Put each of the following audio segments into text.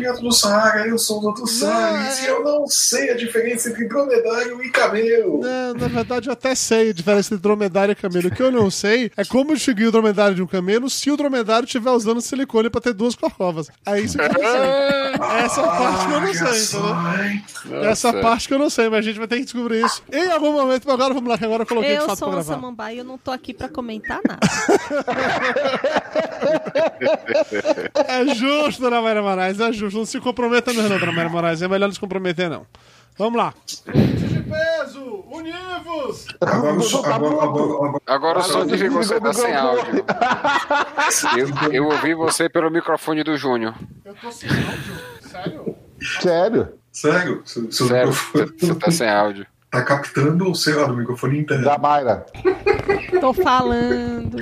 Dentro do Saara, eu sou o Dr. Salles e eu não sei a diferença entre dromedário e camelo. Não, na verdade, eu até sei a diferença entre dromedário e camelo. O que eu não sei é como distinguir o dromedário de um camelo se o dromedário estiver usando silicone pra ter duas corcovas. É isso que eu não sei. Essa parte que eu não sei, entendeu? Essa parte que eu não sei, mas a gente vai ter que descobrir isso em algum momento. Mas agora vamos lá, que agora eu coloquei de Eu fato sou pra uma gravar. samambaia e eu não tô aqui pra comentar nada. É justo, Dona Maria Moraes, é justo. Não se comprometa não, Dona Maria Moraes. É melhor não se comprometer, não. Vamos lá. de peso, univos! Agora, só, agora, agora, agora, Agora o som de você tá sem áudio. Eu, eu ouvi você pelo microfone do Júnior. Eu tô sem áudio? Sério? Sério? Sério? Seu, seu Sério, microfone você tá sem áudio. tá captando, sei lá, do microfone interno. Da Mayra. Tô falando.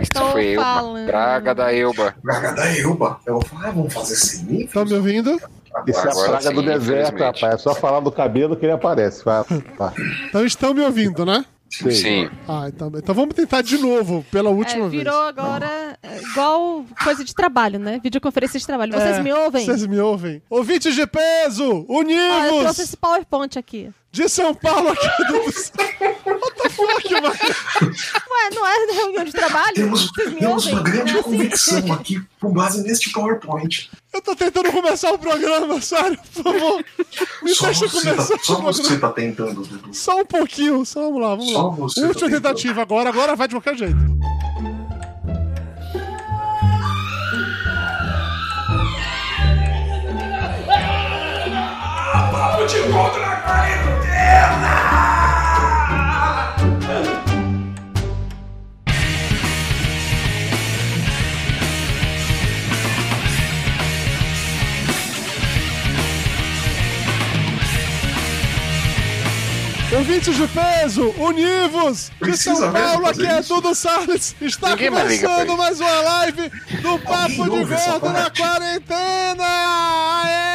Isso Tô foi falando. Praga da Elba. Praga da Elba. Ela fala, ah, vamos fazer sem mim? Tá me ouvindo? Isso é a praga sim, do deserto, rapaz. É só falar do cabelo que ele aparece. Vai, vai. Então estão me ouvindo, né? Sei. Sim. Ah, então, então vamos tentar de novo, pela última É, vez. virou agora é, igual coisa de trabalho, né? Videoconferência de trabalho. Vocês É, me ouvem? Vocês me ouvem. Ouvintes de peso, Ó, eu trouxe esse PowerPoint aqui. De São Paulo aqui do... What the fuck, mano? Ué, não é reunião de trabalho? Temos, temos uma grande Não é assim? convicção aqui com base neste PowerPoint. Eu tô tentando começar o programa, sério, por favor. Me Só deixa você, começar tá, só programa. você tá tentando, Dudu. Só um pouquinho, só vamos lá, vamos Só lá. você tá Última tentando. tentativa agora, agora vai de qualquer jeito. Papo de volta na! Ouvintes de peso, univos! De São Paulo, aqui é? Dudu Salles. Está Ninguém começando mais uma live do Papo de Gordo na quarentena! Aê!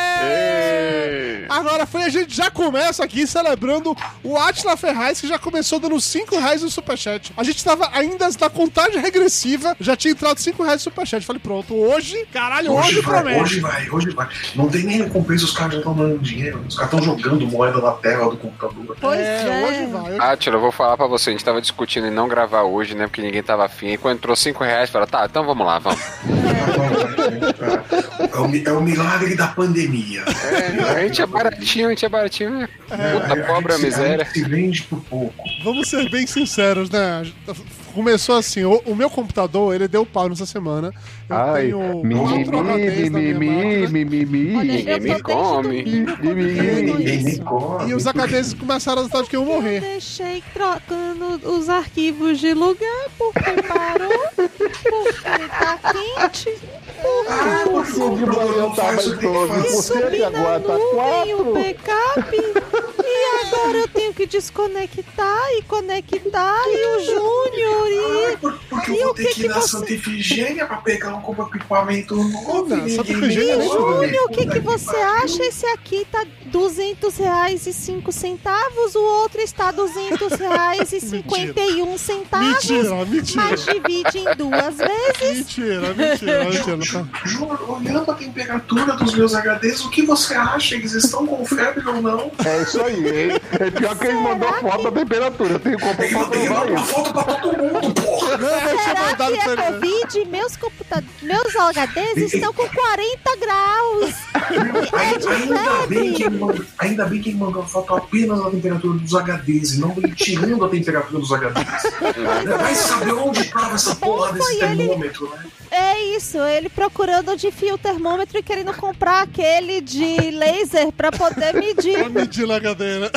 Agora foi, a gente já começa aqui celebrando o Atila Ferraz, que já começou dando 5 reais no Superchat. A gente tava ainda na contagem regressiva, já tinha entrado 5 reais no Superchat. Falei, pronto, hoje, caralho, hoje, Hoje vai, promete. hoje vai, hoje vai. Não tem nem recompensa, os caras já estão dando dinheiro. Os caras estão jogando moeda na tela do computador. Pois é, é. hoje vai. Ah, Tila, eu vou falar pra você. A gente tava discutindo em não gravar hoje, né? Porque ninguém tava afim. E quando entrou 5 reais, fala, tá, então vamos lá, vamos. É o, mi- é o milagre da pandemia. É, a gente é baratinho, a gente é baratinho, né? Puta, A pobre a se- miséria. gente se vende por pouco. Vamos ser bem sinceros, né? Começou assim, o, o meu computador, ele deu pau nessa semana. Eu Ai, tenho mimimi, quatro HDs na minha mimimi, máquina. mimimi. Olha, Ninguém eu me come. E os HDs começaram a estar de que eu Eu morrer. deixei trocando os arquivos de lugar porque parou, porque tá quente, Ah, Faz o que tem que em 12%, fazer. e agora tá tem o 4%. backup. E agora eu tenho que desconectar e conectar e o Júnior e... Por- Porque E eu vou o ter que que ir na você- Santa Efigênia pra pegar um equipamento novo. Não, e Santa Efigênia come. Júnior, o que, que você acha? Esse aqui tá 200 reais e 5 centavos, o outro está 200 reais e 51 centavos. Mentira, mentira. Mas divide em duas vezes. Mentira, mentira, mentira. Juro, olhando a temperatura dos meus HDs, o que você acha? Eles estão com febre ou não? É isso aí. É pior que ele mandou foto da temperatura. Eu tenho que que comprovar mandar uma isso. foto pra todo mundo, porra! Não, eu Será que pra é. Covid? Meus, computa... Meus HDs estão com 40 graus. É de que febre. Mandou, ainda bem que ele mandou a foto apenas da temperatura dos HDs e não ele tirando a temperatura dos HDs. Vai saber onde tava essa porra desse foi ele. termômetro, né? É isso, ele procurando onde enfia o termômetro e querendo comprar aquele de laser pra poder medir. Pra medir na cadeira.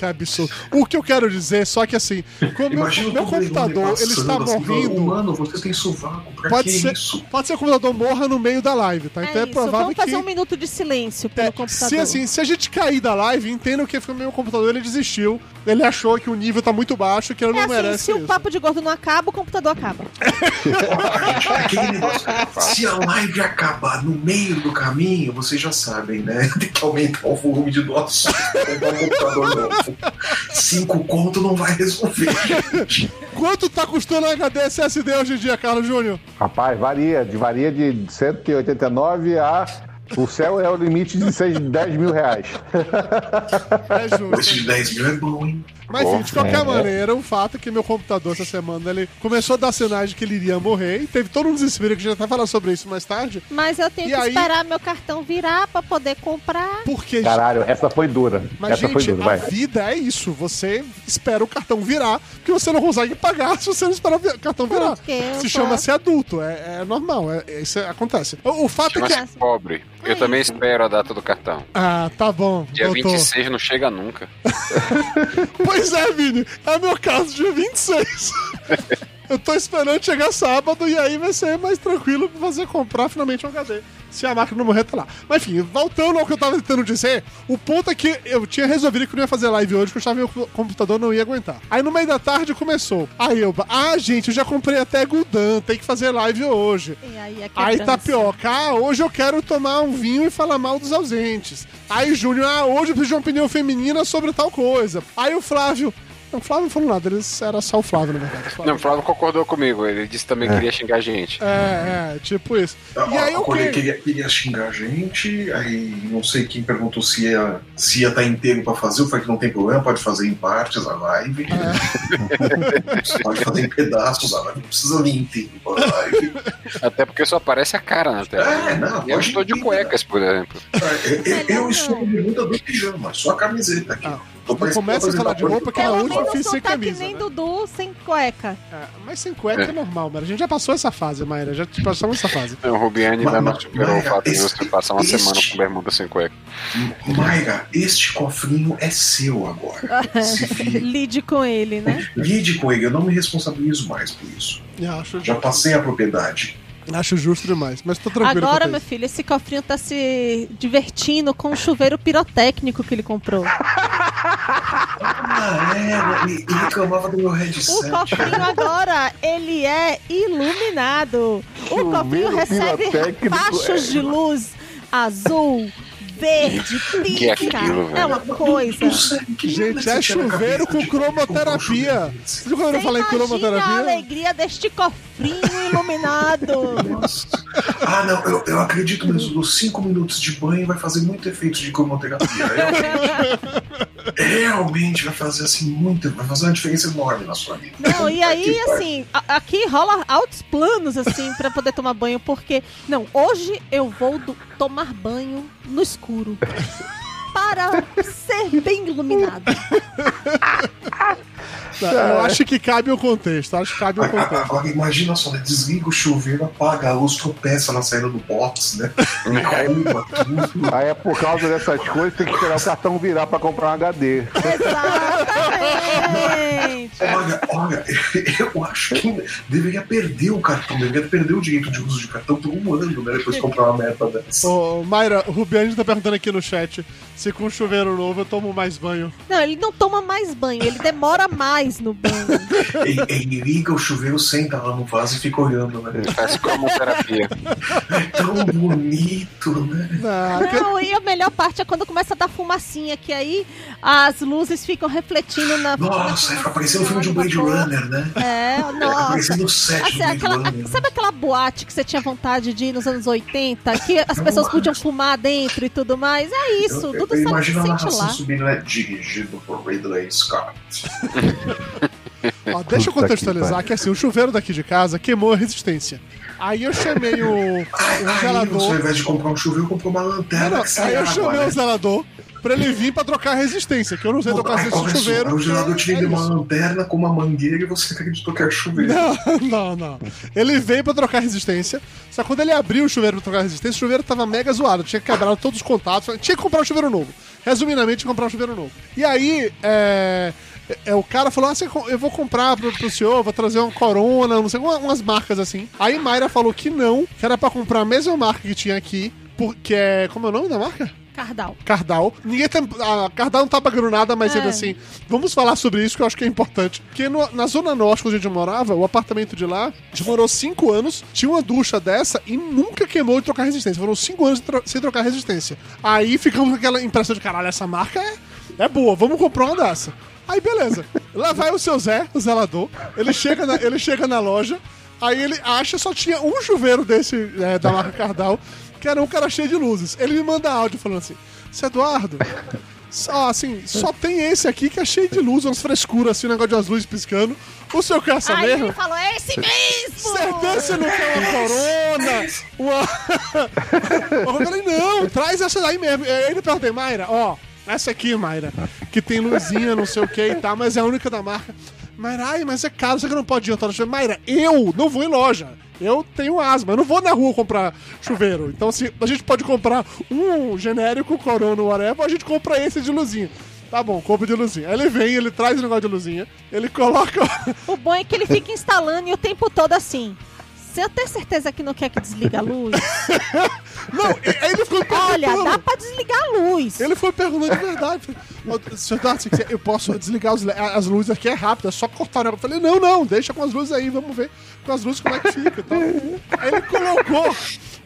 Que absurdo. O que eu quero dizer, só que assim, como meu, meu o computador ele está assim, morrendo, Mano, você tem sovaco, pra pode que ser, isso? pode ser que o computador morra no meio da live, tá? É Então é isso, provável vamos fazer que um minuto de silêncio pelo É, computador. se, assim, se a gente cair da live, entenda que foi o meu computador, ele desistiu. Ele achou que o nível tá muito baixo, que ele é não assim, merece se o isso. papo de gordo não acaba, o computador acaba. Se a live acabar no meio do caminho, vocês já sabem, né? Tem que aumentar o volume de comprar um computador novo. Cinco conto não vai resolver, gente. Quanto tá custando a HD SSD hoje em dia, Carlos Júnior? Rapaz, varia. De, varia de 189 a. O céu é o limite de 6, 10 mil reais. É Esse justo. de 10 mil é bom, hein? Mas enfim, de qualquer é. maneira, o fato é que meu computador essa semana ele começou a dar sinais de que ele iria morrer e teve todo um desespero que a gente vai falar sobre isso mais tarde. Mas eu tenho E que aí? esperar meu cartão virar pra poder comprar. Porque Caralho, essa foi dura. Mas, essa foi gente, dura, a vai. vida é isso. Você espera o cartão virar, porque você não consegue pagar se você não esperar o cartão virar. Porque Se chama ser adulto, é, é normal, é, é- isso acontece. O, o fato é que. Pobre. Eu também espero a data do cartão. Ah, tá bom. Dia doutor. 26 não chega nunca. Pois é, Vini. É meu caso, dia 26. Eu tô esperando chegar sábado e aí vai ser mais tranquilo pra fazer comprar finalmente um HD. Se a máquina não morrer, tá lá. Mas enfim, voltando ao que eu tava tentando dizer, o ponto é que eu tinha resolvido que eu não ia fazer live hoje, porque eu que meu computador não ia aguentar. Aí no meio da tarde começou. Aí eu, ah, gente, eu já comprei até Guldan, tem que fazer live hoje. E aí, Aí. Tapioca, ah, hoje eu quero tomar um vinho e falar mal dos ausentes. Aí Júnior, ah, hoje eu preciso de uma opinião feminina sobre tal coisa. Aí o Flávio, não, o Flávio não falou nada, eles, era só o Flávio, na verdade. O Flávio- Não, o Flávio concordou comigo. Ele disse também que queria xingar a gente. É, é, tipo isso. E aí eu o quê? queria, queria xingar a gente, aí não sei quem perguntou se ia se ia estar inteiro pra fazer, eu falei que não tem problema, pode fazer em partes a live. É. pode fazer em pedaços a live, não precisa vir inteiro pra live. Até porque só aparece a cara na tela. É, não, Eu estou de cuecas, por exemplo. Eu, eu, eu estou de bermuda do pijama, só a camiseta aqui. Ah, não começa a falar de roupa que na última eu fiz sem tá camisa. que nem né? Dudu sem cueca. É, mas sem cueca é normal, mas a gente já passou essa fase, Mayra. Já passamos essa fase. O Rubiane ainda não o fato de você passar uma esse- semana com bermuda sem cueca. Mayra, este cofrinho é seu agora. Lide com ele, né? Lide com ele, eu não me responsabilizo mais por isso. Já passei a propriedade. Acho justo demais, mas tô tranquilo. Agora, meu filho, esse cofrinho tá se divertindo com o chuveiro pirotécnico que ele comprou. Ah, é, e reclamava do meu O cofrinho agora, ele é iluminado. O cofrinho recebe fachos é. de luz azul, verde, Que é aquilo, velho? É uma coisa. Gente, é chuveiro com cromoterapia. Você já ouviu falar em imagina a cromoterapia? alegria deste cofrinho iluminado. Nossa. Ah, não, eu, eu acredito mesmo, nos 5 minutos de banho vai fazer muito efeito de cromoterapia. Realmente, realmente vai fazer assim muito, vai fazer uma diferença enorme na sua vida. Não, e aí, pariu. assim, a- aqui rola altos planos, assim, pra poder tomar banho, porque, não, hoje eu vou do- tomar banho no escuro. Para ser bem iluminado. Eu acho que cabe o contexto. Acho que cabe o contexto. agora imagina só, né? Desliga o chuveiro, apaga a luz, tropeça na saída do box, né? Tudo. Aí é por causa dessas coisas tem que esperar o cartão virar pra comprar um HD. Exatamente. Olha, olha, eu acho que deveria perder o cartão, deveria perder o direito de uso de cartão por um ano, né? Depois de comprar uma merda dessa. Ô, Mayra, o Rubiane tá perguntando aqui no chat se com chuveiro novo eu tomo mais banho. Não, ele não toma mais banho, ele demora mais no banho. Ele, ele liga o chuveiro, senta lá no vaso e fica olhando, né? Ele faz cromoterapia. É tão bonito, né? Ah, Não, e a melhor parte é quando começa a dar fumacinha, que aí as luzes ficam refletindo na. Nossa, fica parecendo um filme de um Blade Runner, né? É, Fica nossa. parecendo o set Assim, do Blade aquela, Runner. sabe aquela boate que você tinha vontade de ir nos anos 80? Que as pessoas podiam fumar dentro e tudo mais? É isso, Eu, eu, tudo eu só imagino a sente narração lá. subindo, né? Dirigido por Ridley Scott. ó, deixa eu contextualizar que que assim, o chuveiro daqui de casa queimou a resistência. Aí eu chamei o, o ai, você, ao zelador. invés de comprar um chuveiro, comprou uma lanterna não, aí eu água, chamei né? o zelador pra ele vir pra trocar a resistência, que eu não sei trocar esse olha só, chuveiro. aí o gerador te vendeu é uma isso. lanterna com uma mangueira e você acreditou que era chuveiro. Não, não, não. Ele veio pra trocar resistência. Só que quando ele abriu o chuveiro pra trocar resistência, o chuveiro tava mega zoado. Tinha quebrado todos os contatos. Tinha que comprar um chuveiro novo. Resumidamente, comprar um chuveiro novo. E aí, é. É, o cara falou: ah, eu vou comprar pro, pro senhor, vou trazer um Corona, não sei, uma- umas marcas assim. Aí Mayra falou que não, que era pra comprar a mesma marca que tinha aqui, porque é. Como é o nome da marca? Cardal. Cardal. Ninguém tem. A Cardal não tá pagando nada, mas É. ainda assim. Vamos falar sobre isso que eu acho que é importante. Porque no- na Zona Norte, onde a gente morava, o apartamento de lá, a gente morou cinco anos, tinha uma ducha dessa e nunca queimou de trocar resistência. Foram cinco anos sem trocar resistência. Aí ficamos com aquela impressão de caralho, essa marca é, é boa, vamos comprar uma dessa. Aí beleza. Lá vai o seu Zé, o zelador. Ele chega na, ele chega na loja. Aí ele acha só tinha um chuveiro desse é, da marca Cardal, que era um cara cheio de luzes. Ele me manda áudio falando assim: Seu Eduardo, só assim, só tem esse aqui que é cheio de luz, umas frescuras, assim, um negócio de umas luzes piscando. O seu quer essa Aí mesmo? ele falou, é esse mesmo! Certeza não quer uma corona? Uma... eu falei, não, traz essa daí mesmo. Aí ele perguntei, Mayra, ó, essa aqui, Mayra, que tem luzinha, não sei o que e tal, mas é a única da marca. Mayra, ai, mas é caro, você que não pode ir. Eu falei, Mayra, eu não vou em loja. Eu tenho asma, eu não vou na rua comprar chuveiro. Então, assim, a gente pode comprar um genérico, corona, whatever, a gente compra esse de luzinha. Tá bom, compra de luzinha. Aí ele vem, ele traz o negócio de luzinha, ele coloca. O bom é que ele fica instalando e o tempo todo assim. Você tem certeza que não quer que desliga a luz? Não, ele Olha, perguntando. dá pra desligar a luz. Ele foi perguntando de verdade. Falei, "Ô, Senhor quiser, eu posso desligar as luzes aqui, é rápido, é só cortar o negócio. Eu falei, não, não, deixa com as luzes aí, vamos ver com as luzes como é que fica. e tal. Aí ele colocou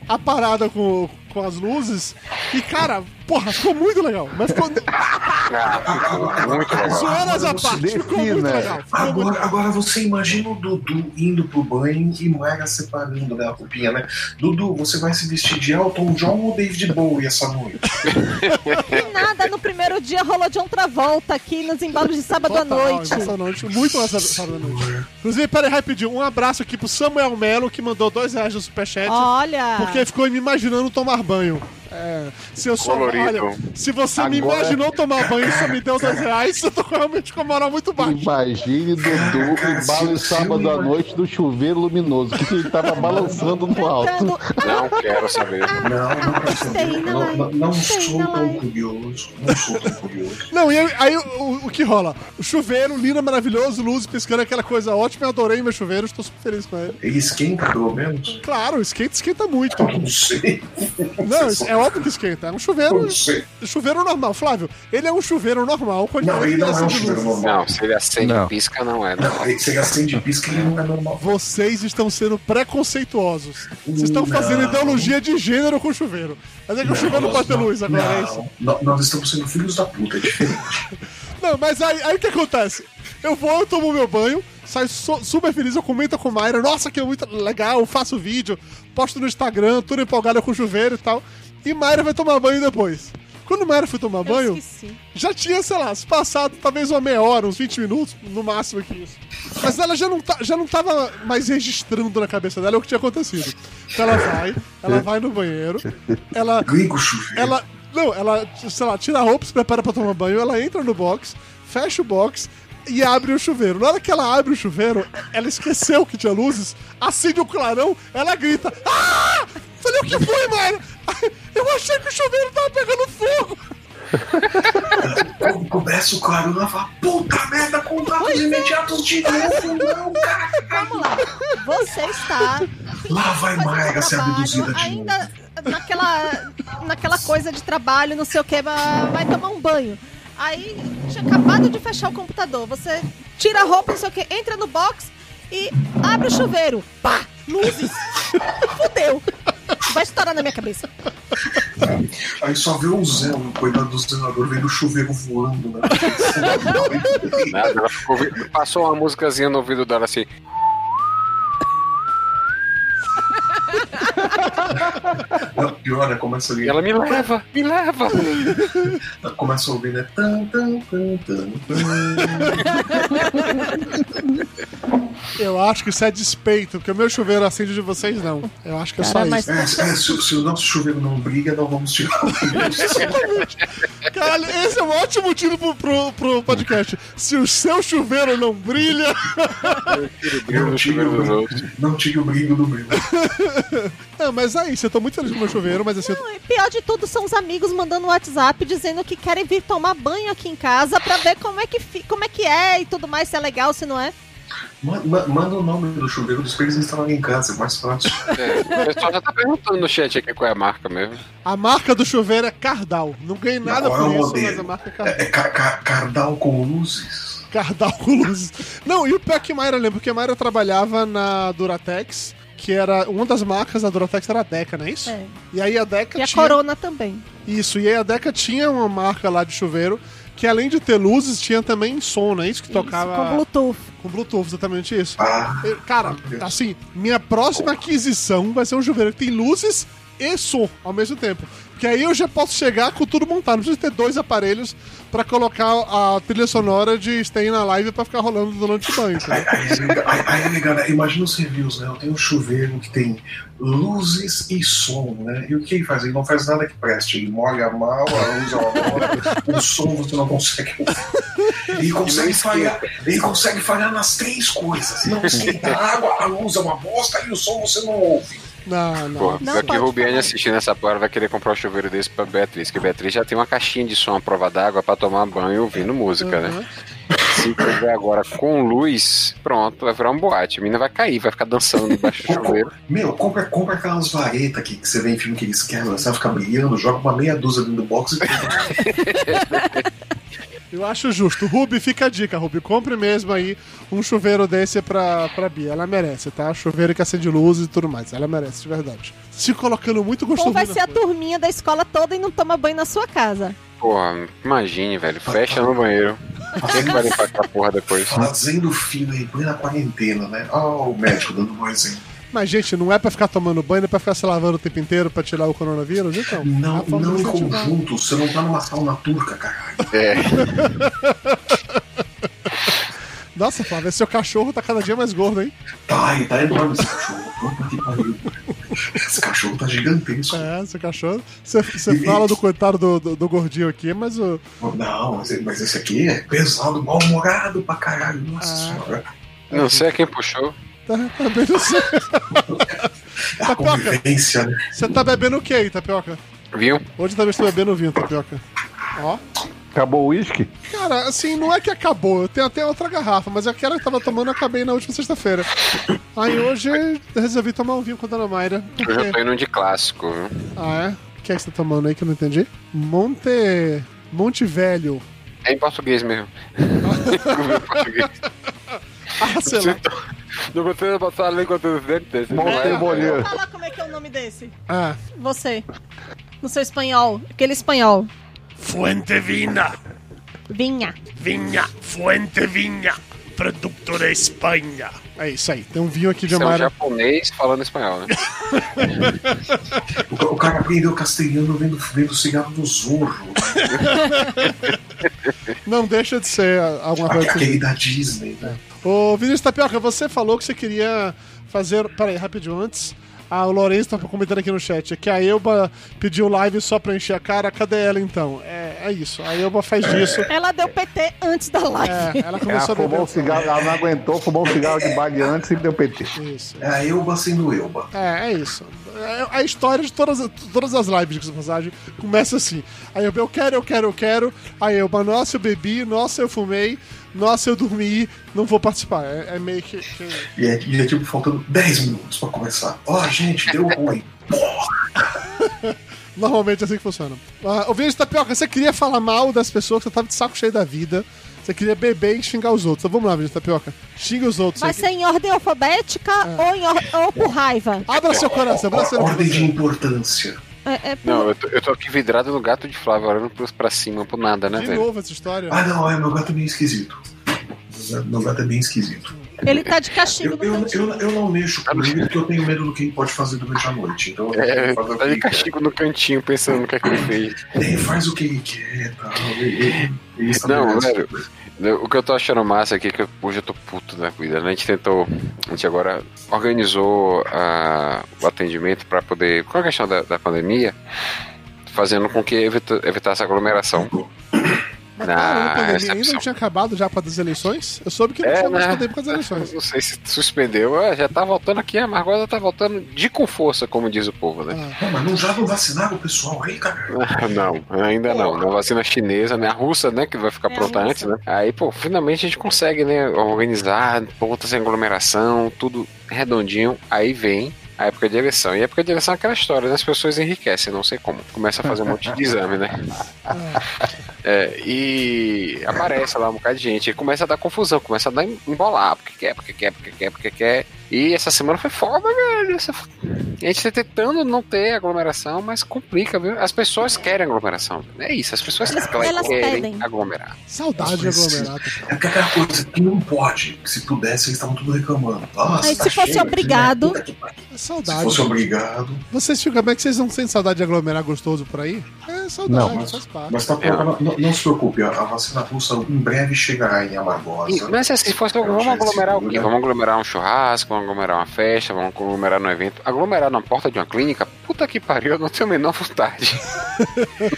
a parada com, com as luzes e, cara, porra, ficou muito legal. Mas ficou. Ah, muito legal. Zoeiras à parte, ficou muito legal. Ficou muito Agora, agora você imagina o Dudu indo pro banho e Mayra separando né, a roupinha, né? Dudu, você vai se vestir de Elton John ou David Bowie essa noite? Nada, no primeiro dia rolou de outra volta aqui nos embalos de sábado à noite. Noite, muito mais sábado à noite. Inclusive, peraí, rapidinho, um abraço aqui pro Samuel Melo, que mandou dois reais no superchat. Olha. Porque ficou me imaginando tomar banho. É, se eu só, olha, se você me Agora- imaginou tomar banho e só me deu dois reais, eu tô realmente com a moral muito baixa. Imagine Dudu em o sábado à noite do chuveiro luminoso, que ele tava balançando no alto. Não quero saber. Não, não quero saber. Não, não, não sou tão curioso. Não sou tão curioso. Não, e aí, aí o, o- que rola? O chuveiro, lindo, maravilhoso, luz piscando, aquela coisa ótima. Eu adorei meu chuveiro, estou super feliz com ele. Ele esquenta, pelo menos? Claro, esquenta, esquenta muito. Não sei. Não, é óbvio que esquenta. É um chuveiro, Não chuveiro normal. Flávio, ele é um chuveiro normal. Não, ele não é um chuveiro luz. normal. Não, se ele acende Não. pisca, não é. Não. Não, aí você acende pisca ele não é normal. Vocês estão sendo preconceituosos. Vocês estão Não. fazendo ideologia de gênero com chuveiro. Mas é que o chuveiro não pode ter luz agora, é isso? não, Nó- Nós estamos sendo filhos da puta, é diferente. Não, mas aí, aí o que acontece? Eu vou, eu tomo meu banho, saio so- super feliz, eu comento com Mayra, nossa, que é muito legal, faço vídeo, posto no Instagram, tudo empolgado com chuveiro e tal. E Mayra vai tomar banho depois. Quando Mayra foi tomar Eu banho, esqueci. já tinha, sei lá, passado talvez uma meia hora, uns 20 minutos, no máximo que isso. Mas ela já não, tá, já não tava mais registrando na cabeça dela o que tinha acontecido. Então ela vai, ela vai no banheiro, ela Liga o chuveiro. ela. Não, ela, sei lá, tira a roupa, se prepara pra tomar banho, ela entra no box, fecha o box e abre o chuveiro. Na hora que ela abre o chuveiro, ela esqueceu que tinha luzes, acende o clarão, ela grita: Ah! Falei, o que foi, Mayra? Eu achei que o chuveiro tava pegando fogo. Quando começa o claro, ela fala: Puta merda, contatos imediatos de novo, não, cara. Vamos lá. Você está. Lá vai Mayra ser trabalho, abduzida de Ainda naquela, naquela coisa de trabalho, não sei o que, vai tomar um banho. Aí tinha acabado de fechar o computador. Você tira a roupa, não sei o que, entra no box e abre o chuveiro. Pá! Luzes! Fudeu! Vai estourar na minha cabeça. Aí só vê o Zé, o coitado do senador, vendo o chuveiro voando, né? Nada, ela ficou passou uma músicazinha no ouvido dela assim. Não, pior é começa ali. E ela me leva, me leva. Começa a ouvir, né? Tan, tan, tan, tan, tan. Eu acho que isso é despeito, porque o meu chuveiro acende de vocês não. Eu acho que é Cara, só mas- isso. É, é, se, se o nosso chuveiro não briga, não vamos tirar o Caralho, esse é um ótimo tiro pro, pro, pro podcast. Se o seu chuveiro não brilha. Brilho Não dos o, não brilho do meu. Não, mas é isso, eu tô muito feliz com o meu chuveiro, mas assim, eu- Não, pior de tudo são os amigos mandando WhatsApp dizendo que querem vir tomar banho aqui em casa pra ver como é que, fi- como é, que é e tudo mais, se é legal, se não é. Ma- ma- Manda o nome do chuveiro dos eles instalarem em casa, é mais fácil. É, o pessoal já tá perguntando no chat aqui qual é a marca mesmo. a marca do chuveiro é Cardal. Não ganhei nada é por o isso, modelo? mas a marca é Cardal. É, é ca- ca- cardal com luzes. Cardal com luzes. Não, e o pior que Mayra lembra, porque a Mayra trabalhava na Duratex, que era uma das marcas da Duratex era a Deca, não é isso? É. E aí a Deca E a tinha Corona também. isso, e aí a Deca tinha uma marca lá de chuveiro que além de ter luzes tinha também som, não é isso que tocava Isso, com Bluetooth. com Bluetooth, exatamente isso. Ah, Cara, assim, minha próxima aquisição vai ser um chuveiro que tem luzes e som ao mesmo tempo. Porque aí eu já posso chegar com tudo montado. Não preciso ter dois aparelhos pra colocar a trilha sonora de Stay na Live pra ficar rolando durante o banho. Aí, aí é legal, é né? Imagina os reviews, né? Eu tenho um chuveiro que tem luzes e som, né? E o que ele faz? Ele não faz nada que preste. Ele molha mal, a luz é uma bola, o som você não consegue ouvir. Ele consegue falhar, ele consegue falhar nas três coisas. Não esquenta a água, a luz é uma bosta e o som você não ouve. Não, não. Porra, Não pior que Rubiane assistindo essa porra vai querer comprar um chuveiro desse pra Beatriz, que a Beatriz já tem uma caixinha de som à prova d'água pra tomar banho ouvindo música, Uhum. né? Se tiver agora com luz, pronto, vai virar um boate. A menina vai cair, vai ficar dançando debaixo do chuveiro. Meu, compra, compra aquelas varetas que, que você vê em filme que eles quebram, você vai ficar brilhando, joga uma meia dúzia dentro do box e Eu acho justo. Ruby, fica a dica, Ruby. Compre mesmo aí um chuveiro desse pra, pra Bia. Ela merece, tá? Chuveiro que acende luz e tudo mais. Ela merece, de verdade. Se colocando muito gostoso. Ou vai ser a turminha da escola toda e não toma banho na sua casa. Porra, imagine, velho. Fecha no banheiro. Quem é que vai limpar aquela porra depois? fazendo fila aí, plena quarentena, né? Ó, o médico dando um exemplo. Mas, gente, não é pra ficar tomando banho, é pra ficar se lavando o tempo inteiro pra tirar o coronavírus? Então. é Não, a forma não de em conjunto, você não tá numa sauna turca, caralho. É, Nossa, Flávio, esse seu cachorro tá cada dia mais gordo, hein? Tá, e tá enorme esse cachorro. Puta que pariu. Esse cachorro tá gigantesco. É, seu cachorro. Você, você fala do coitado do, do, do gordinho aqui, mas o. Não, mas, mas esse aqui é pesado, mal-humorado pra caralho. Nossa Ah. senhora. não sei quem puxou. Tá, tá. É a convivência, né? Você tá bebendo o que aí, Tapioca? Viu? Hoje também estou bebendo vinho, Tapioca. Ó. Acabou o uísque? Cara, assim, não é que acabou. Eu tenho até outra garrafa, mas aquela que tava tomando eu acabei na última sexta-feira. Aí hoje eu resolvi tomar um vinho com a Dona Mayra. Eu já tô indo de clássico, viu? Ah, é? O que é que você tá tomando aí que eu não entendi? Monte. Monte Velho. É em português mesmo. em português. Ah, sei lá. Não gostei de passar a língua do dente. Montebolheiro. Fala como é que é o nome desse. Ah. Você. No seu espanhol. Aquele espanhol. Fuente Vina, Vinha. Viña, Fuente Viña, producto de Espanha. É isso aí. Tem um vinho aqui de Você é um Amara. japonês falando espanhol, né? O, ca- o cara aprendeu castelhano vendo, vendo o cigarro do Zorro. Não deixa de ser alguma coisa assim. Aquele da Disney, né? Ô, Vinícius Tapioca, você falou que você queria fazer. Peraí, rapidinho antes. Ah, o Lourenço tá comentando aqui no chat que a Elba pediu live só pra encher a cara. Cadê ela então? É, é isso. A Elba faz disso. Ela deu PT antes da live. É, ela Ela começou a beber. fumou um cigarro, ela não aguentou, fumou um cigarro de baile antes e deu PT. Isso. É a Elba sendo Elba. É, é isso. É a história de todas, todas as lives de passagem começa assim. Aí eu, eu quero, eu quero, eu quero. Aí eu, mas nossa, eu bebi, nossa, eu fumei, nossa, eu dormi, não vou participar. É, é meio que. que- E é, e é tipo faltando 10 minutos pra começar. Ó, gente, deu ruim. Normalmente é assim que funciona. Ah, o Vinícius Tapioca, você queria falar mal das pessoas, você tava de saco cheio da vida. Você queria beber e xingar os outros. Então vamos lá, Vinícius Tapioca. Xinga os outros. Vai ser em ordem alfabética ou, em or- ou por raiva? Abra seu coração, abra seu Ordem de importância. É, é por- Não, eu tô, eu tô aqui vidrado no gato de Flávio, olhando pros- pra cima, pro nada, né, De velho? novo essa história. Ah, não, é, meu gato é bem esquisito. Meu gato é bem esquisito. Ele tá de castigo Eu, no eu, eu, eu não mexo com ele porque eu tenho medo do que ele pode fazer durante a noite. Então É, o tá de ele castigo no cantinho, pensando no que é que ele fez. Ele faz o que ele quer e tal. Ele, ele, ele Não, velho. tudo. O que eu tô achando massa aqui é que eu- hoje eu tô puto da vida, né? A gente tentou. A gente agora organizou ah, o atendimento pra poder. Com a questão da, da pandemia, fazendo com que evita, evitasse aglomeração. Mas cara, a pandemia ainda não tinha acabado já para as eleições? Eu soube que não É, tinha mais né? tempo com as eleições. Não sei se suspendeu, ah, já tá voltando aqui, a Margosa tá voltando de com força, como diz o povo, né? Ah, Pô, mas não já não vacinaram o pessoal aí, cara? Não, ainda não. Na vacina chinesa, né? A russa, né? Que vai ficar É, pronta antes, né? Aí, pô, finalmente a gente consegue, né? Organizar, ponta sem aglomeração, tudo redondinho. Aí vem a época de eleição. E a época de eleição é aquela história, né? As pessoas enriquecem, não sei como. Começa a fazer um monte de exame, né? É, e aparece lá um bocado de gente. E começa a dar confusão, começa a dar embolar. Porque quer, porque quer, porque quer, porque quer. E essa semana foi foda, velho. Essa... A gente tá tentando não ter aglomeração, mas complica, viu? As pessoas querem aglomeração. É isso, as pessoas Elas- querem elas pedem. aglomerar. Saudade de aglomerado. É porque aquela coisa que não pode. Se pudesse, eles estavam tudo reclamando. Nossa, Aí, tá se fosse cheio, obrigado- né? Que pariu. É Se saudade. fosse obrigado. Vocês ficam como é que vocês não sentem saudade de aglomerar gostoso por aí? É saudade, Não, mas- faz parte. Mas tá, É. não, não- se preocupe, a, a vacina russa em breve chegará em Alagoas. E- mas assim, se fosse, vamos aglomerar o quê? Vamos aglomerar um churrasco, vamos aglomerar uma festa, vamos aglomerar num evento. Aglomerar na porta de uma clínica? Puta que pariu, eu não tenho a menor vontade.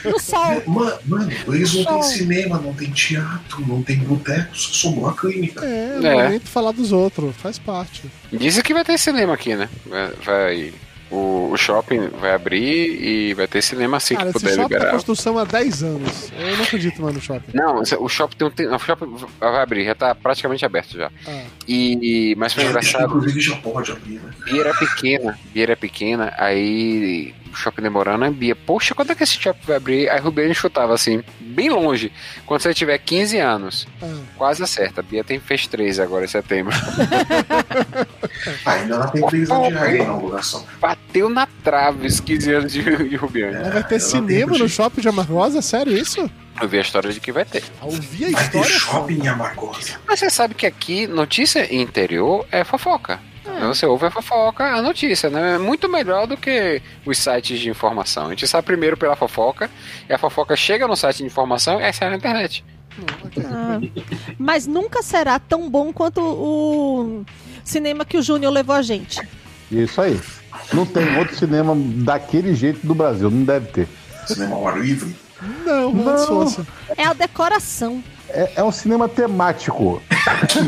No sol. Ma- Mano, eles não têm cinema, não tem teatro, não tem boteco, só sobrou a clínica. É, É. momento falar dos outros, faz parte. Dizem que vai ter cinema aqui, né? Vai. vai- o, o shopping vai abrir e vai ter cinema assim Cara, que esse puder shopping tá liberar. construção há 10 anos. Eu não acredito mais no shopping. Não, o shopping tem um tempo. O shopping vai abrir, já tá praticamente aberto já. Ah, E. Mas foi engraçado. Inclusive já pode abrir, né? Bia era pequena, Bia era pequena, aí shopping demorando, a Bia, poxa, quando é que esse shopping vai abrir? Aí o Rubiane chutava assim, bem longe, quando você tiver 15 anos, ah. quase acerta, a Bia tem, fez 13 agora em setembro. Ainda não tem previsão de regra na inauguração. Bateu na trave os 15 anos de, de Rubiane. Mas vai ter cinema no jeito. shopping de Amargosa? Sério isso? Eu vi a história de que vai ter. Ouvi a Vai ter história. shopping em Amargosa. Mas você sabe que aqui, notícia interior é fofoca. Você ouve a fofoca, a notícia, né? É muito melhor do que os sites de informação. A gente sabe primeiro pela fofoca, e a fofoca chega no site de informação e aí sai na internet. Ah, mas nunca será tão bom quanto o cinema que o Júnior levou a gente. Isso aí. Não tem outro cinema daquele jeito do Brasil, não deve ter. Cinema ao ar livre. Não, não, Não. É a decoração. É, é um cinema temático.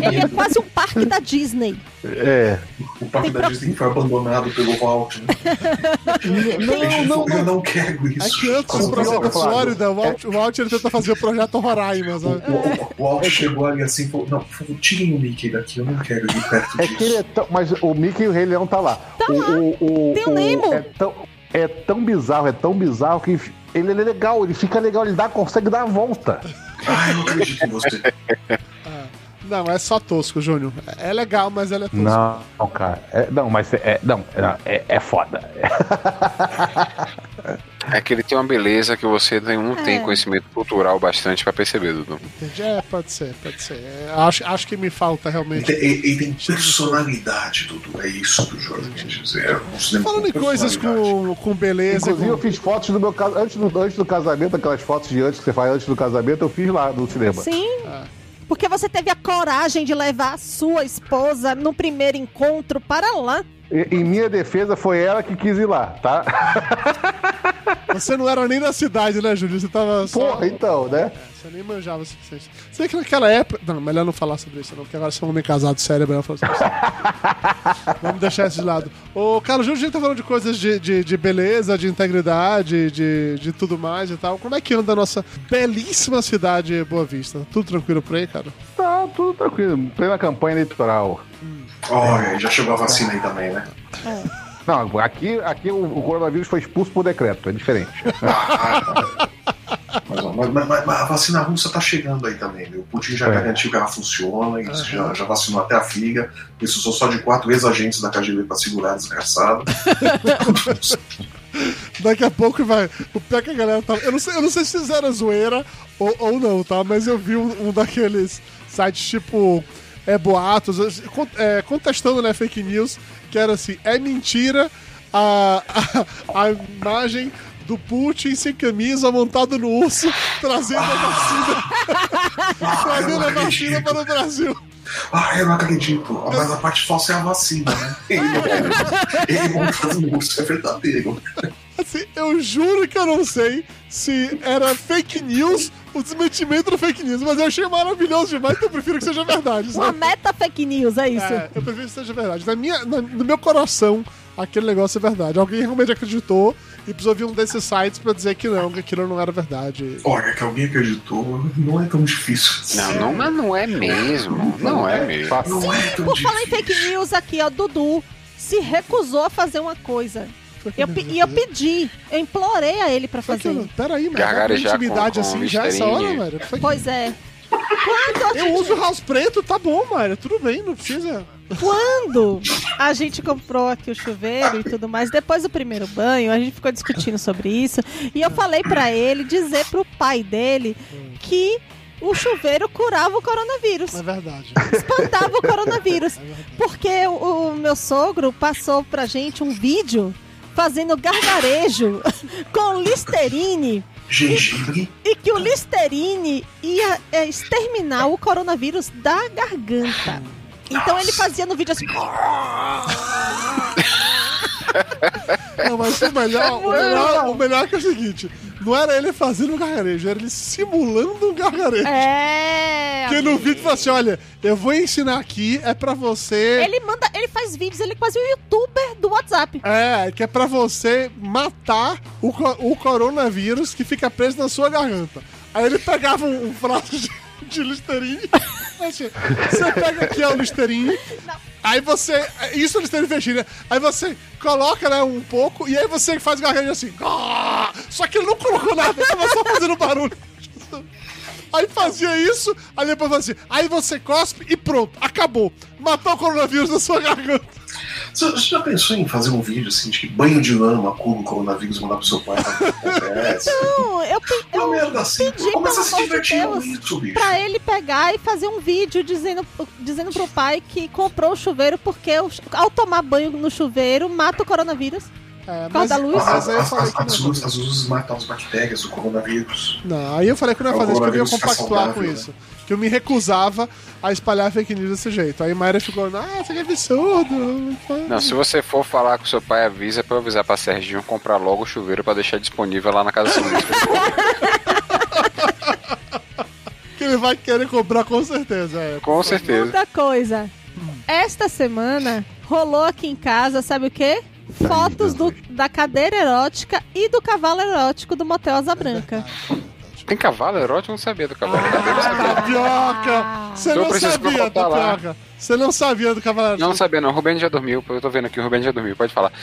Ele é quase um parque da Disney. É. O parque da Disney foi abandonado pelo Walt. Né? Não, não, Eu não quero É isso. que antes do Quando- projeto Flávio, Flórida, o Walt, o Walt ele tenta fazer o projeto Roraima. O, sabe? o, o Walt chegou ali assim e falou: Não, tirem o Mickey daqui, eu não quero ir perto É disso. que ele é tão. Mas o Mickey e o Rei Leão tá lá. o, o, o, Tem o Nemo. É tão, é tão bizarro, é tão bizarro que ele é legal, ele fica legal, ele dá, consegue dar a volta. Ai, eu não acredito em você. Não, é só tosco, Júnior. É legal, mas ela é tosco. Não, não, cara. É- não, mas é, é- não, é, é foda. É que ele tem uma beleza que você não tem É. conhecimento cultural bastante pra perceber, Dudu. Entendi? É, pode ser, pode ser. É, acho, acho que me falta Ele realmente. tem, ele- ele tem personalidade, Dudu. É isso que o Jorge quer dizer. É Falando em coisas com, com beleza. Inclusive, Com... eu fiz fotos do meu casamento. Antes do, antes do casamento, aquelas fotos de antes que você faz antes do casamento, eu fiz lá no cinema. Sim. Ah. Porque você teve a coragem de levar a sua esposa no primeiro encontro para lá. Em minha defesa, foi ela que quis ir lá, tá? Você não era nem na cidade, né, Júlio? Você tava só. Porra, então, né? Você nem manjava o suficiente. Você vê que naquela época. Não, melhor não falar sobre isso, não, porque agora você é um homem casado sério, é melhor falar sobre isso. Vamos deixar isso de lado. Ô, Carlos Júlio, a gente tá falando de coisas de, de, de beleza, de integridade, de, de tudo mais e tal. Como é que anda a nossa belíssima cidade Boa Vista? Tudo tranquilo por aí, cara? Tá, tudo tranquilo. Plena campanha eleitoral. Olha, já chegou a vacina aí também, né? Não, aqui, aqui o, o coronavírus foi expulso por decreto, é diferente. Mas, mas- mas- mas a vacina russa tá chegando aí também, viu? O Putin já É. garantiu que ela funciona, e já, já vacinou até a filha. Precisou só de quatro ex-agentes da KGB pra segurar a desgraçada. Daqui a pouco vai. O pior que a galera tá. Eu não sei, eu não sei se fizeram zoeira ou, ou não, tá? Mas eu vi um, um daqueles sites tipo. É, boatos, é, contestando né, fake news, que era assim: é mentira a, a, a imagem do Putin sem camisa montado no urso trazendo a vacina, Ah, trazendo a vacina para o Brasil. Ah, eu não acredito. Mas a parte falsa é a vacina, né? Ele, ele montando no urso é verdadeiro. Assim, eu juro que eu não sei se era fake news o desmentimento do fake news, mas eu achei maravilhoso demais, então eu prefiro que seja verdade. Uma Sabe? meta fake news, é isso. É, eu prefiro que seja verdade. Na minha, na- no meu coração, aquele negócio é verdade. Alguém realmente acreditou e precisou vir um desses sites pra dizer que não, que aquilo não era verdade. Olha, que alguém acreditou, não é tão difícil. Não, não, mas não é mesmo. Não é mesmo. Fácil. Não é tão Por falar em difícil. fake news aqui, ó, Dudu se recusou a fazer uma coisa. Eu, pe- e eu pedi, eu implorei a ele pra que eu- fazer. Peraí, mas Gargarejar intimidade com- com assim já essa hora, Listerine. Foi que- Pois é. Quando Eu uso house preto, tá bom, Mayra. Tudo bem, não precisa. Quando a gente comprou aqui o chuveiro e tudo mais, depois do primeiro banho, a gente ficou discutindo sobre isso. E eu falei pra ele dizer pro pai dele que o chuveiro curava o coronavírus. É verdade. Espantava o coronavírus. Porque o, o meu sogro passou pra gente um vídeo fazendo gargarejo com Listerine Gengibre. e que o Listerine ia é, exterminar o coronavírus da garganta. Então ele fazia no vídeo assim. Não, mas o melhor, o melhor, o melhor é que é o seguinte: não era ele fazendo um gargarejo, era ele simulando um gargarejo. É. Porque no vídeo fala assim: olha, eu vou ensinar aqui, é pra você. Ele manda, ele faz vídeos, ele é quase um youtuber WhatsApp. É, que é pra você matar o, o coronavírus que fica preso na sua garganta. Aí ele pegava um, um frasco de, de Listerine. assim, Você pega aqui o Listerine. Aí você. Isso é Listerine Virginia. Aí você coloca né, um pouco e aí você faz garganta assim. "Ah!" Só que ele não colocou nada, tava só fazendo barulho. Aí fazia isso, aí depois fazia. Aí você cospe e pronto, acabou. Matou o coronavírus na sua garganta. Você já pensou em fazer um vídeo assim de que banho de lama cura o coronavírus e mandar pro seu pai? pra ver o que acontece? Não, eu, pe- Uma eu merda assim. pedi, Começa a se divertir com Deus, isso, bicho. pra ele pegar e fazer um vídeo dizendo, dizendo pro pai que comprou o chuveiro porque o- ao tomar banho no chuveiro mata o coronavírus. É, da luz? mas As, as, as, as luzes, as luzes matam as bactérias do coronavírus. Não, aí eu falei que não ia É o fazer isso, que eu ia compactuar com isso. Que eu me recusava a espalhar fake news desse jeito. Aí Mayra ficou, ah, isso aqui é absurdo. não faz." Não, se você for falar com seu pai, avisa pra eu avisar pra Serginho comprar logo o chuveiro pra deixar disponível lá na casa. Que ele vai querer comprar com certeza. É. Com certeza. Outra coisa. Esta semana rolou aqui em casa, sabe o quê? Fotos do- da cadeira erótica e do cavalo erótico do Motel Asa Branca. Tem cavalo erótico? Eu não sabia do cavalo. Você? Tapioca! Você não sabia. Tapioca. Você não sabia do Cavaleiro. Não sabia não, o Rubens já dormiu. Eu tô vendo aqui, o Rubens já dormiu, pode falar.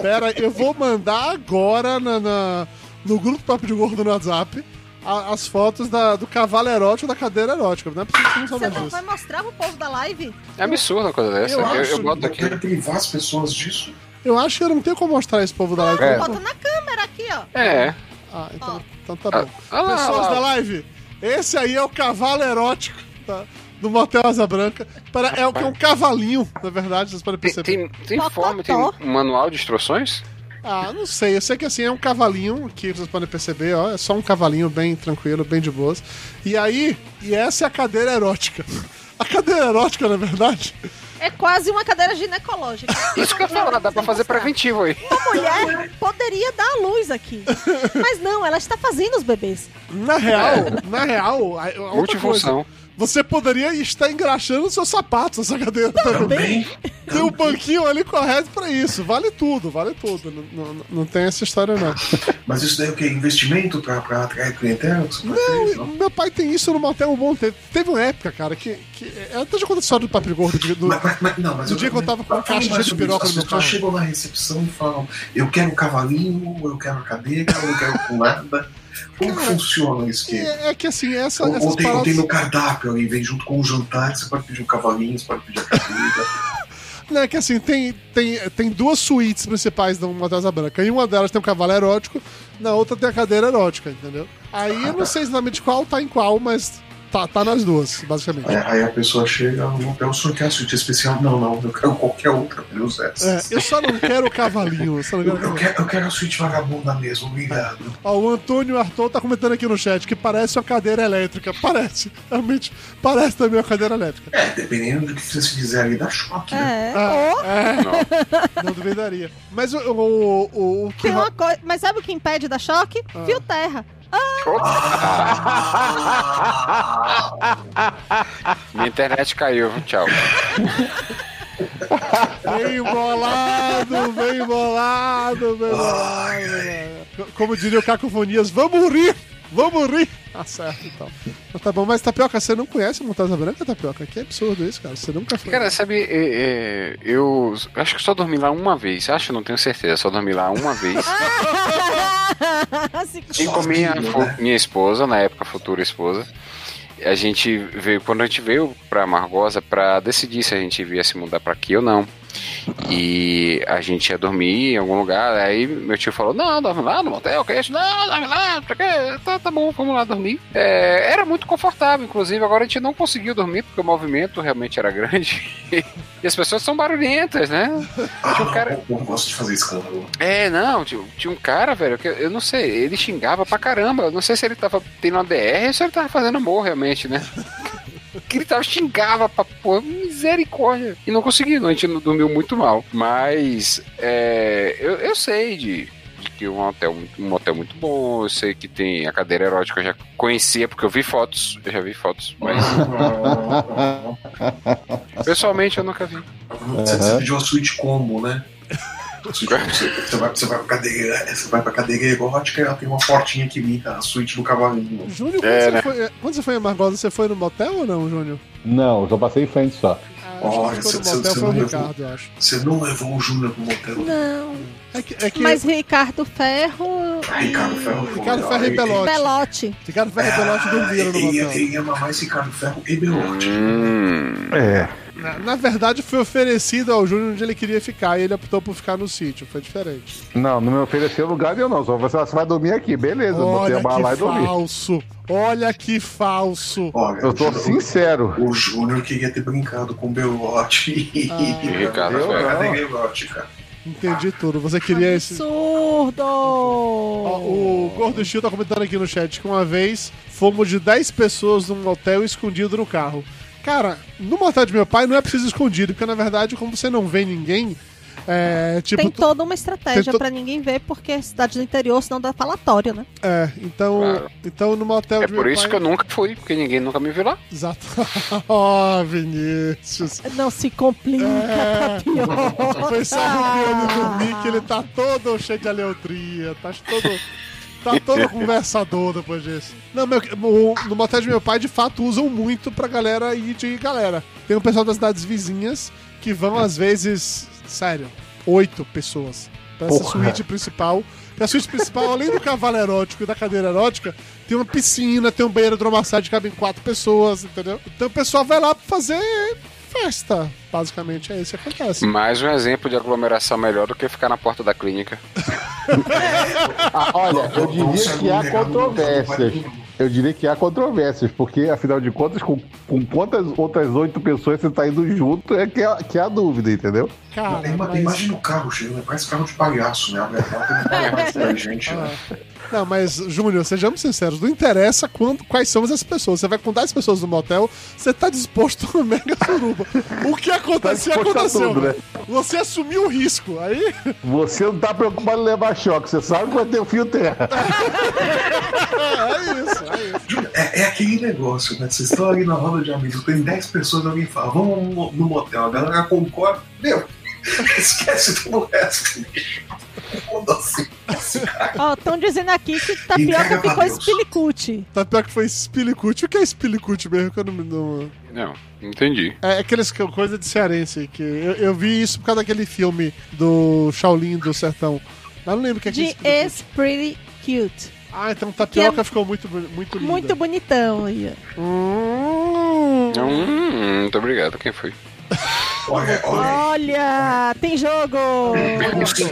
Pera, eu vou mandar agora na, na- no grupo Papo de Gordo no WhatsApp a- as fotos da- do cavalo erótico da cadeira erótica. Não é possível que você não Você não vai mostrar pro povo da live? É absurdo uma coisa dessa. Eu Eu, eu, boto Eu aqui. quero privar as pessoas disso. Eu acho que eu não tenho como mostrar esse povo da live. É. Bota na câmera aqui, ó. É. Ah, então, então tá bom. ah lá, Pessoas ah lá. da live, esse aí é o cavalo erótico tá? do Motel Asa Branca. Para, é o que é um cavalinho, na verdade, vocês podem Tem, perceber. tem, tem Mocotó. forma, tem um manual de instruções? Ah, não sei. Eu sei que assim é um cavalinho, que vocês podem perceber, ó. É só um cavalinho bem tranquilo, bem de boas. E aí, e essa é a cadeira erótica. A cadeira erótica, na verdade, É quase uma cadeira ginecológica. Isso que eu falar, dá pra fazer preventivo aí. Uma mulher poderia dar a luz aqui. Mas não, ela está fazendo os bebês. na real, na real, a, a outra coisa, Multifunção. Você poderia estar engraxando seus sapatos nessa cadeira também. Também. Tem um banquinho ali correto pra isso. Vale tudo, vale tudo. Não, não, não tem essa história, não. Mas isso daí é o quê? Investimento pra, pra atrair clientela? Não, meu pai tem isso no motel um bom tempo. Teve uma época, cara, que. que eu até já contei a história do Papo Gordo. do- Mas, mas- mas- não, mas No dia que eu tava com fala caixa de piroca isso. no As meu pessoas carro. chegam na recepção e falam: Eu quero um cavalinho, eu quero a cadeira, eu não quero com nada. Como que Cara, funciona isso aqui? É, é que assim, essa, Ou, essas ou tem, ou tem no cardápio ali, vem junto com o jantar, você pode pedir um cavalinho, você pode pedir a cadeira. Não, é que assim, tem, tem, tem duas suítes principais do Motel Asa Branca. Em uma delas tem um cavalo erótico, na outra tem a cadeira erótica, entendeu? Aí eu não sei exatamente qual tá em qual, mas tá, tá nas duas, basicamente. aí, aí a pessoa chega no hotel, o senhor quer a suíte especial? Não, não, eu quero qualquer outra, menos É, essa. eu só não quero o cavalinho. eu só não Eu, quero eu cavalinho. quero, eu quero a suíte vagabunda mesmo, obrigado. Ó, o Antônio Arthur tá comentando aqui no chat que parece uma cadeira elétrica. Parece, realmente, parece também uma cadeira elétrica. É, dependendo do que você fizer ali, dá choque, né? É. Ah, Ou é, não duvidaria. Mas o, o, o, o que tem uma coisa. Mas sabe o que impede da choque? Fio terra. Minha internet caiu, tchau. Bem bolado, bem bolado, bem bolado. Como diria o Cacofonias, vamos rir! Vamos rir! Tá certo, então. Mas tá bom, mas Tapioca, você não conhece Montanha Branca, Tapioca? Que absurdo isso, cara. Você nunca foi. Cara, sabe, é, é, eu acho que só dormi lá uma vez. Acho, não tenho certeza. Só dormi lá uma vez. E com minha, né? minha esposa, na época futura esposa. A gente veio, quando a gente veio pra Margosa pra decidir se a gente ia se mudar pra aqui ou não. E a gente ia dormir em algum lugar. Aí meu tio falou: Não, dorme lá no motel, que é isso? Não, dorme lá, pra quê? Tá, tá bom, vamos lá dormir. É, era muito confortável, inclusive. Agora a gente não conseguiu dormir porque o movimento realmente era grande. e as pessoas são barulhentas, né? Ah, Tinha um não, cara- o povo gosta de fazer escândalo. É, não, tinha, tinha um cara, velho, que eu- eu não sei, ele xingava pra caramba. Eu não sei se ele tava tendo uma DR ou se ele tava fazendo amor realmente, né? Que ele tava xingava pra pô, misericórdia. E não conseguiu, a gente não dormiu muito mal. Mas é, eu, eu sei de, de que um hotel, muito- um motel muito bom, eu sei que tem a cadeira erótica, eu já conhecia, porque eu vi fotos, eu já vi fotos, mas pessoalmente eu nunca vi. Você, você pediu a suíte combo, né? Você, você vai, você vai pra cadeira, você vai pra cadeira erótica e ela tem uma portinha que imita a suíte do cavalinho. Júnior, quando, É, você né? foi, quando você foi em Margosa, você foi no motel ou não, Júnior? Não, só passei em frente só. Ah, Olha, você- não Ricardo, eu acho. Você não levou o Júnior pro motel. Não. É que, é que Mas Ricardo Ferro. Ricardo Ferro. Ricardo Ferro e Belote. Belote. Ricardo Ferro e Belote dormiram no motel. ele ia mamar esse Ricardo Ferro e Belote. Hum. É. Na, na verdade, foi oferecido ao Júnior onde ele queria ficar e ele optou por ficar no sítio. Foi diferente. Não, não me ofereceu lugar nenhum, não. Só você, você vai dormir aqui, beleza. eu botei Olha a lá e que dormi. falso. Olha que falso. Olha, Eu tô sincero. O Júnior queria ter brincado com o Belote e Ah. Ricardo Ferro. cadeira erótica. Entendi tudo. Você queria esse. Absurdo! O Gordo Steel tá comentando aqui no chat que uma vez fomos de 10 pessoas num hotel escondido no carro. Cara, no motel de meu pai não é preciso escondido, porque na verdade, como você não vê ninguém, é tipo. Tem toda uma estratégia to- pra ninguém ver, porque é cidade do interior, senão dá falatório, né? É, então. Claro. Então no motel É de por meu isso pai. que eu nunca fui, porque ninguém nunca me viu lá. Exato. Ó, Vinícius. Não se complica, É. tapioca. Foi só no piano dormir que ele tá todo cheio de aleutria, tá todo. Tá todo conversador depois disso. Não, meu, o- no motel de meu pai, de fato, usam muito pra galera ir de galera. Tem um pessoal das cidades vizinhas que vão, às vezes, sério, oito pessoas pra essa Porra. suíte principal. E a suíte principal, além do cavalo erótico e da cadeira erótica, tem uma piscina, tem um banheiro de hidromassagem que cabem quatro pessoas, entendeu? Então o pessoal vai lá pra fazer festa, basicamente. É isso que acontece. Mais um exemplo de aglomeração melhor do que ficar na porta da clínica. Ah, olha, eu diria que há controvérsias. Eu diria que há controvérsias, porque afinal de contas, com, com quantas outras oito pessoas você tá indo junto é que é, que é a dúvida, entendeu? Cara, Ima- mas... Imagina o carro chegando, parece carro de palhaço, né? A verdade tem um palhaço pra gente, né? Não, mas, Júnior, sejamos sinceros, não interessa quando, quais são essas pessoas. Você vai com 10 pessoas no motel, você tá disposto a uma mega suruba. O que aconteceu, Tá aconteceu. tudo, né? Você assumiu o risco. Aí, Você não tá preocupado em levar choque, você sabe que vai ter o fio terra. é isso, é isso. É, é aquele negócio, né? Vocês estão ali na roda de amigos, tem 10 pessoas, alguém fala, vamos no, no motel, a galera concorda, meu, esquece todo o resto, bicho. Ó, estão dizendo aqui que tapioca ficou espilicute. Que foi Spillicute. O que é Spillicute mesmo? Que eu não, não... Não, entendi. É aqueles que- coisa de cearense. Que eu, eu vi isso por causa daquele filme do Shaolin do Sertão. Mas não lembro o que é que é. Is Pretty Cute. Ah, então Tapioca é ficou muito, muito linda. Muito bonitão aí. ó. Hum. Hum, muito obrigado. Quem foi? Olha, olha, Olha, tem jogo!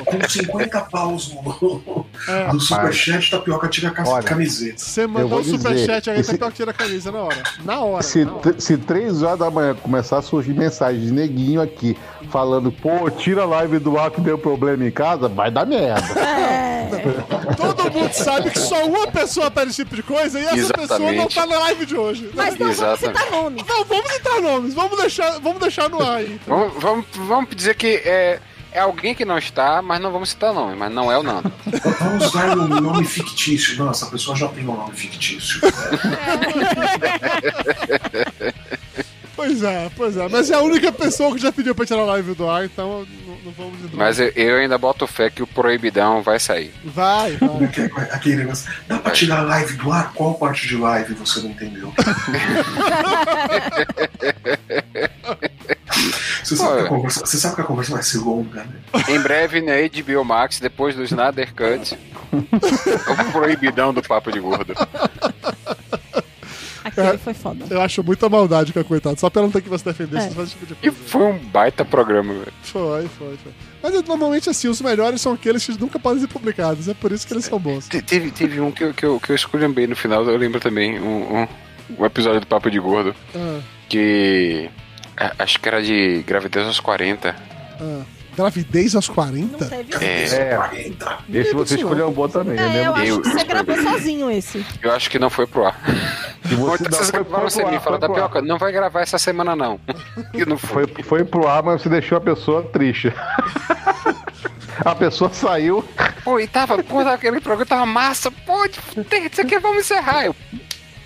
com, com 50 paus no, É. no superchat, tapioca tira a Olha, camiseta. Você mandou o superchat dizer, aí, esse- Tapioca tira a camisa na hora. Na hora. Se, na hora. se três horas da manhã começar a surgir mensagem de neguinho aqui falando, pô, tira a live do ar que deu problema em casa, vai dar merda. É, Todo mundo sabe que só uma pessoa pede esse tipo de coisa e essa pessoa não Exatamente. tá na live de hoje. mas não vamos Exatamente. citar nomes. Não, vamos citar nomes, vamos deixar, vamos deixar no ar aí. Vamos, vamos, vamos dizer que é, é alguém que não está, mas não vamos citar nome, mas não é o Nando. Vamos dar um nome fictício. Não, essa pessoa já tem um nome fictício. Pois é, pois é. Mas é a única pessoa que já pediu pra tirar a live do ar, então não, não vamos entrar. Mas eu, ainda boto fé que o proibidão vai sair. Vai, vai. Aquele, aquele negócio. Dá pra tirar a live do ar? Qual parte de live você não entendeu? Você sabe, que a conversa, você sabe que a conversa vai ser longa, né? Em breve na HBO Max, depois do Snyder Cut, o proibidão do papo de gordo. Aquele foi foda. Eu acho muita maldade com a coitada. Só pra não ter que você defender, É. você faz esse tipo de E coisa. foi um baita programa, velho. Foi, foi, foi. Mas é, normalmente assim, os melhores são aqueles que nunca podem ser publicados. É por isso que eles são bons. Te- Teve, teve um que eu, que, eu, que eu escolhi no final, eu lembro também, um, um, um episódio do Papo de Gordo, Ah, que acho que era de gravidez aos 40. ah. Gravidez aos Não 40? teve. É, É, 40. esse você escolheu um bom também, É, né? eu acho Eu- que você gravou sozinho esse. eu acho que não foi pro ar. Se você não, vocês gravaram ar, fala da coisa. Não vai gravar essa semana, não. E não foi. foi, foi pro ar, mas você deixou a pessoa triste. A pessoa saiu. Pô, e tava, pô, aquele programa tava massa, pô, tem isso aqui, vamos encerrar. Eu,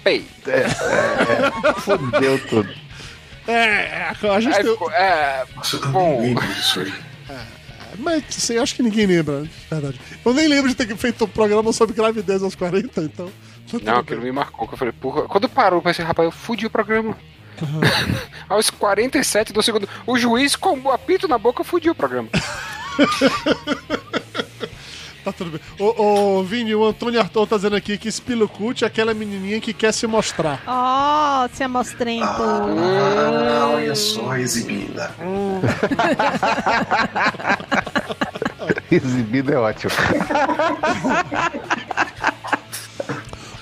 pei. Fudeu tudo. É, é, a gente Aí é, Nossa, eu Bom. nem lembro disso aí. Mas assim, acho que ninguém lembra, de verdade. Eu nem lembro de ter feito um programa sobre gravidez aos 40, então. tá Não, bem. aquilo me marcou, que eu falei, porra, quando parou, eu pensei, rapaz, eu fudi o programa. Aos 47 do segundo, o juiz com o apito na boca fudiu o programa. Tá tudo bem. Ô, ô Vini, o Antônio Arthur tá dizendo aqui que Spilucut é aquela menininha que quer se mostrar. Ó, se amostrento. Ah, olha só, exibida. Exibido é ótimo.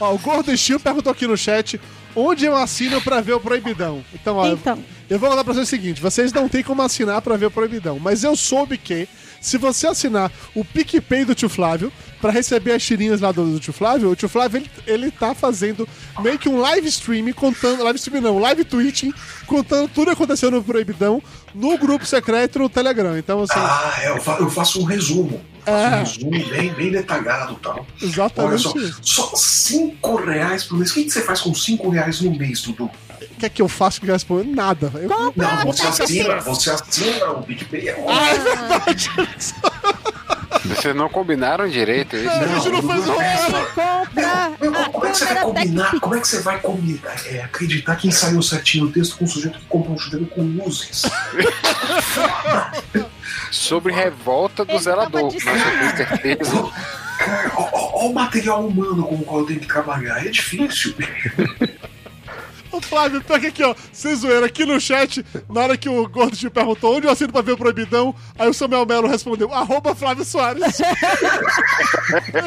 Ó, o Gordo Steel perguntou aqui no chat onde eu assino pra ver o Proibidão. Então, ó, Então. eu vou falar pra vocês o seguinte: vocês não tem como assinar pra ver o Proibidão, mas eu soube que se você assinar o PicPay do tio Flávio pra receber as tirinhas lá do, do tio Flávio, o tio Flávio ele, ele tá fazendo meio que um live stream contando, live stream não, live tweeting contando tudo que aconteceu no Proibidão no grupo secreto no Telegram. Então, assim, Ah, é, eu, fa- eu faço um resumo. Eu faço um resumo bem, bem detalhado e tal. Olha exatamente só, isso. só 5 reais por mês. O que, que você faz com 5 reais no mês, Dudu? O que é que eu faço que responde? Nada. Eu, Não, você assina, você assina o PicPay, é Ah, é verdade. Vocês não combinaram direito isso? a gente não fez um Ele compra Meu, a como é que você vai combinar? Como é que você vai combinar? É, acreditar que ensaiou certinho o texto com um sujeito que compra um chuveiro com luzes. Sobre revolta do Ele zelador. Mas eu tenho certeza. Ó, ó o material humano com o qual eu tenho que trabalhar. É difícil. Ô Flávio, pega aqui, ó. Sem zoeira, aqui no chat, na hora que o Gordo te perguntou onde eu assino pra ver o Proibidão, aí o Samuel Melo respondeu, arroba Flávio Soares.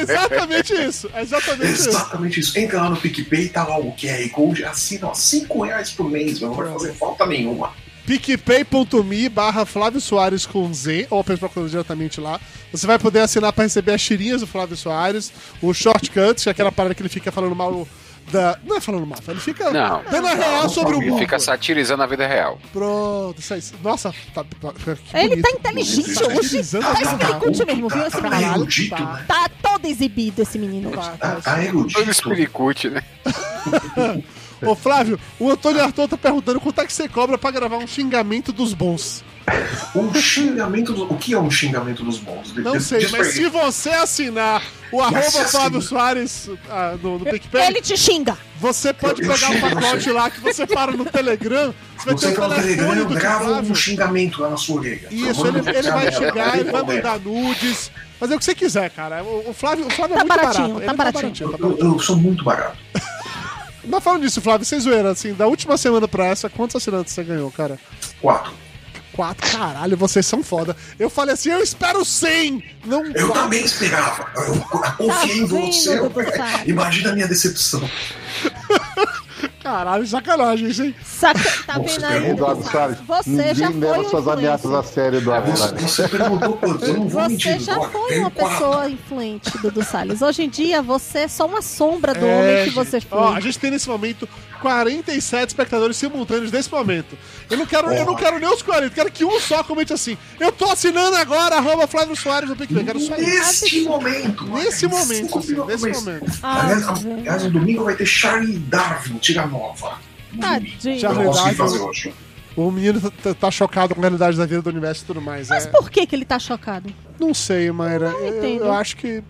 Exatamente isso, é exatamente isso. Exatamente isso. Entra lá no PicPay, tá lá o QR Code, assina, ó, 5 reais por mês, meu, não vai fazer falta nenhuma. picpay.me barra Flávio Soares com Z, ou apenas procurando diretamente lá. Você vai poder assinar pra receber as tirinhas do Flávio Soares, o Shortcuts, que é aquela parada que ele fica falando mal da... Não é falando mal, ele fica Não. dando a real sobre o Ele mundo. fica satirizando a vida real. Pronto, isso aí. Nossa, tá, tá, que Ele tá inteligente Tá hoje. utilizando Tá a explicante mesmo, viu, esse Tá menino? erudito, tá. né? Tá todo exibido esse menino. Tá, tá Todo erudito. espiricute, né? Ô Flávio, o Antônio Arthur tá perguntando quanto é que você cobra pra gravar um xingamento dos bons. Um xingamento. do- O que é um xingamento dos bons? Não sei, mas se você assinar o arroba Flávio Soares ah, no, no PicPay, Ele te xinga. você pode Eu- eu pegar um pacote lá que você para no Telegram, você vai Você ter no Telegram, telefone do tio gravo um xingamento lá na sua orelha. Isso, ele, ele vai chegar, ele vai mandar nudes, fazer o que você quiser, cara. O, Flávio, o Flávio é Tá muito baratinho, barato. tá ele baratinho. tá Eu, eu sou muito barato. Mas falando nisso, Flávio, sem zoeira, assim, da última semana pra essa, quantos assinantes você ganhou, cara? Quatro. Quatro, caralho, vocês são foda. Eu falei assim, eu espero 100, não Eu quatro. também esperava. Eu confiei em Tá vendo, você. Imagina a minha decepção. Caralho, sacanagem, isso, hein? Saca, tá Nossa, vendo aí? Eduardo Salles, Você ninguém já foi leva um suas ameaças a sério, Eduardo Você, Salles. você perguntou quanto? Eu não vou Você mentir. já foi uma quatro. pessoa influente, Dudu Salles. Hoje em dia, você é só uma sombra do homem que você gente. Ó, a foi. gente tem nesse momento 47 espectadores simultâneos nesse momento. Eu não quero, eu não quero nem os 40, eu quero que um só comente assim. Eu tô assinando agora, arroba Flávio Soares no PicPay. Quero só. Neste momento. Nesse olha, momento, assim, nesse momento. Aliás, Ah, aliás, no domingo vai ter Charlie Darwin, tira nova. Tadinho. Eu Charlie Darwin. fazer hoje. O menino tá- tá, tá chocado com a realidade da vida do universo e tudo mais. Mas é. por que, que ele tá chocado? Não sei, Mayra. Não Eu, eu acho que.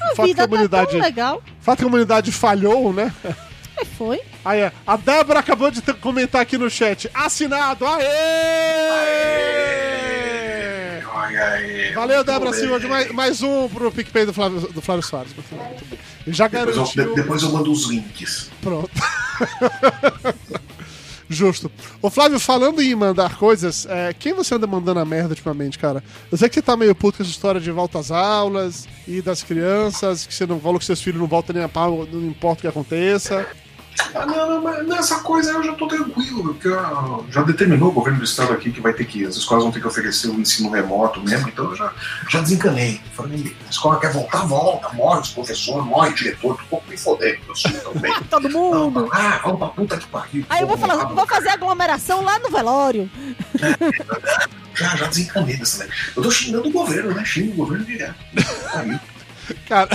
A fato que a vida tá humanidade. tão legal. o fato que a humanidade falhou, né? Foi. Aí, a Débora acabou de comentar aqui no chat. Assinado! Aê! Olha aí. Valeu, Débora Silva. Mais, mais um pro PicPay do Flávio, do Flávio Soares. Já Depois eu, garantiu. de- depois eu mando os links. Pronto. Justo. Ô Flávio, falando em mandar coisas, é, quem você anda mandando a merda ultimamente, cara? Eu sei que você tá meio puto com essa história de volta às aulas e das crianças, que você não falou que seus filhos não voltam nem a pau, não importa o que aconteça. Ah, não, não, mas nessa coisa eu já tô tranquilo, porque ah, já determinou o governo do estado aqui que vai ter que, as escolas vão ter que oferecer o ensino remoto mesmo, então eu já, já desencanei. Falei, a escola quer voltar, volta, morre os professores, morre o diretor, tô um pouco me fodendo, eu sou também. Todo Não, mundo. ah, vamos pra puta que pariu. Aí eu vou, falar, vou fazer aglomeração lá no velório. Já, já desencanei dessa lei. Eu tô xingando o governo, né? Xingo o governo direto. Aí. Cara,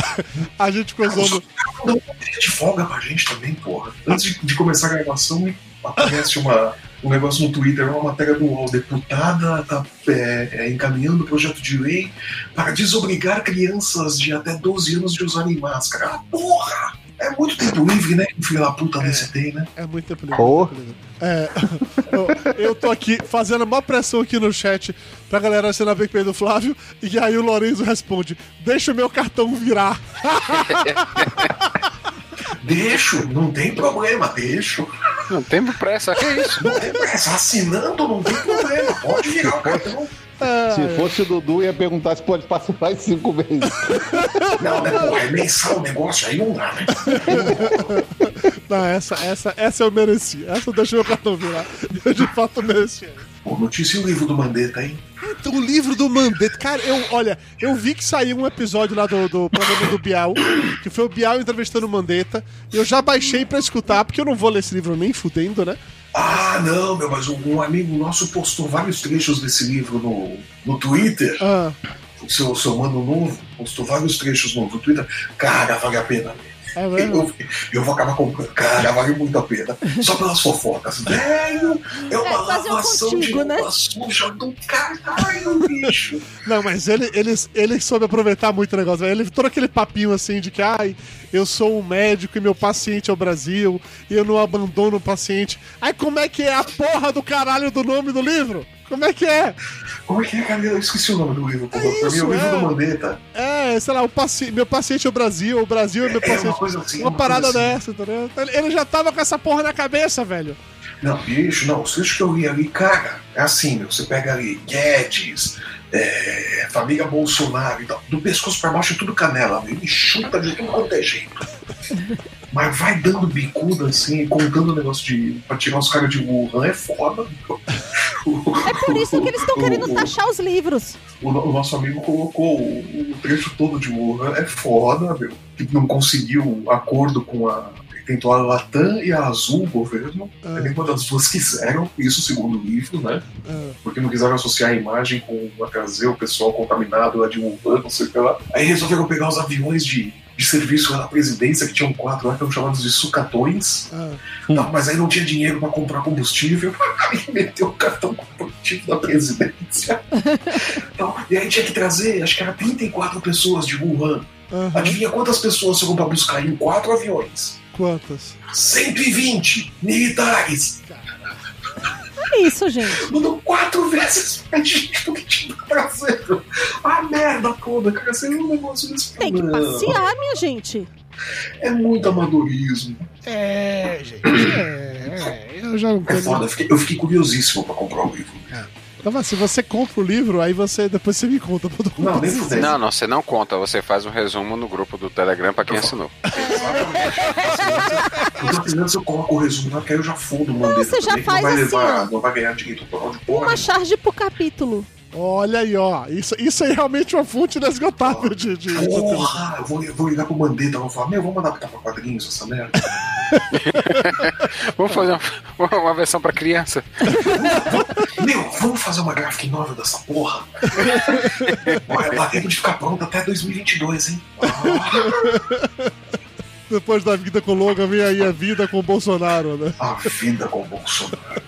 a gente ficou zoando. não dia de folga pra gente também, porra. Antes de, de começar a gravação, aparece uma, um negócio no Twitter, uma matéria do UOL. Deputada tá é, é, encaminhando o projeto de lei para desobrigar crianças de até 12 anos de usarem máscara. Ah, porra! É muito tempo livre, né? que o Filho da puta desse tem, né? É muito tempo livre. Muito tempo livre. É, eu, eu tô aqui fazendo a maior pressão aqui no chat pra galera assinar o PicPay do Flávio, e aí o Lorenzo responde: Deixa o meu cartão virar. Deixo, não tem problema, deixo. Não tem pressa, que isso? Não tem pressa. Assinando não tem problema. Pode virar o cartão. Se fosse o Dudu, ia perguntar se pode parcelar em cinco vezes. Não, né, porra, é mensal o negócio, aí não dá, né? Não, essa, essa, essa eu mereci. Essa eu deixei meu cartão virar. Eu de fato mereci. Pô, notícia e o livro do Mandetta, hein? Então, o livro do Mandetta. Cara, eu, olha, eu vi que saiu um episódio lá do, do programa do Bial, que foi o Bial entrevistando o Mandetta. E eu já baixei pra escutar, porque eu não vou ler esse livro nem fudendo, né? Ah, não, meu, mas um, amigo nosso postou vários trechos desse livro no, no Twitter. Ah, O seu, seu mano novo postou vários trechos no, no Twitter. Cara, vale a pena. É mesmo? Eu, eu vou acabar comprando. Cara, vale muito a pena. Só pelas fofocas. Velho, é uma É, um lavação de contigo, né? roupa suja do caralho, bicho. Não, mas ele, ele, ele soube aproveitar muito o negócio. velho. Ele todo aquele papinho assim de que, ai, eu sou um médico e meu paciente é o Brasil e eu não abandono o paciente. Aí como é que é a porra do caralho do nome do livro? Como é que é? Como é que é, cara? Eu esqueci o nome do livro. É pra mim, isso, o livro é. do Mandetta. É, sei lá, o paci... meu paciente é o Brasil, o Brasil é meu É uma paciente. coisa assim. Uma uma parada assim. dessa, entendeu? Ele- Ele já tava com essa porra na cabeça, velho. Não, bicho, não. Os trechos que eu li ali, cara, é assim, meu. Você pega ali Guedes, é, família Bolsonaro e tal. Do pescoço pra baixo é tudo canela, meu. Ele chuta de tudo quanto é jeito. Mas vai dando bicuda assim, contando o negócio de. pra tirar os caras de Wuhan, é foda. meu. É por isso que eles estão querendo O- taxar os livros. O, o nosso amigo colocou o, o trecho todo de Wuhan. É foda, meu. Que não conseguiu acordo com a. Tentou a Latam e a Azul, o governo. Ah. Nenhuma das duas quiseram, isso segundo o livro, né? Ah, Porque não quiseram associar a imagem com a trazer o pessoal contaminado lá de Wuhan, não sei o que lá. Aí resolveram pegar os aviões de, de serviço lá na presidência, que tinham quatro lá, que eram chamados de sucatões. ah. Tá, mas aí não tinha dinheiro pra comprar combustível. Aí meteu o cartão corporativo da presidência. Então, e aí tinha que trazer, acho que era 34 pessoas de Wuhan. aham. Adivinha quantas pessoas foram pra buscar em quatro aviões? Quantas? 120 militares. É isso, gente. Mandou quatro vezes mais gente do que tinha pra trazer. A merda toda, cara. Seria um negócio desse. Tem que Não, passear, minha gente. É muito amadorismo. É, gente. É, é, eu já não É foda, eu fiquei, eu fiquei curiosíssimo pra comprar o livro. Então, mas se você compra o livro, aí você depois você me conta. pra Não, nem fudendo. Não, não, você não conta, você faz um resumo no grupo do Telegram pra quem assinou. Eu tô pensando se eu coloco o resumo lá, que aí eu já fundo o mandeta você já não faz vai assim, levar, ó. não vai ganhar direito autoral de porra. Uma charge por capítulo. Olha aí, ó. Isso, isso aí é realmente uma fonte inesgotável de. de... Porra, eu vou, eu vou ligar pro Mandetta, vou falar, meu, vamos adaptar pra quadrinhos essa merda. Vamos fazer uma, uma versão pra criança. meu, vamos fazer uma graphic novel dessa porra? Olha, dá tempo de ficar pronta até 2022, hein? Ah, Depois da vida com o Logan, vem aí a vida com o Bolsonaro, né? a vida com o Bolsonaro.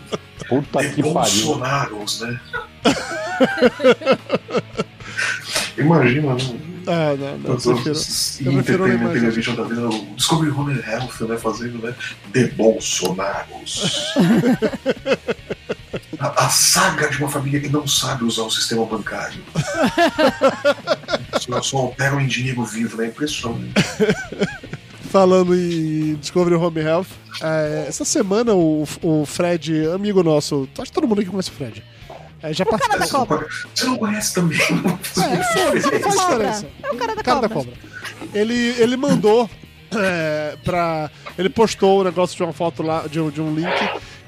Puta de que pariu. Bolsonaros, né? Imagina, né? Ah, não, não. Eu Todos prefiro, os eu prefiro não. Television da vida, o Discovery Home Health, né? Fazendo, né? De Bolsonaros. a, a saga de uma família que não sabe usar o sistema bancário. Só, só opera em dinheiro vivo, né? Impressionante. Falando em Discovery Home Health, é, essa semana o, o Fred, amigo nosso, acho que todo mundo aqui conhece o Fred. É, já cara da cobra. Você não conhece também? É, não faz Cobra. diferença. É o cara da Cara da cobra. cobra. Ele, ele mandou é, pra. Ele postou o negócio de uma foto lá, de, um- de um link,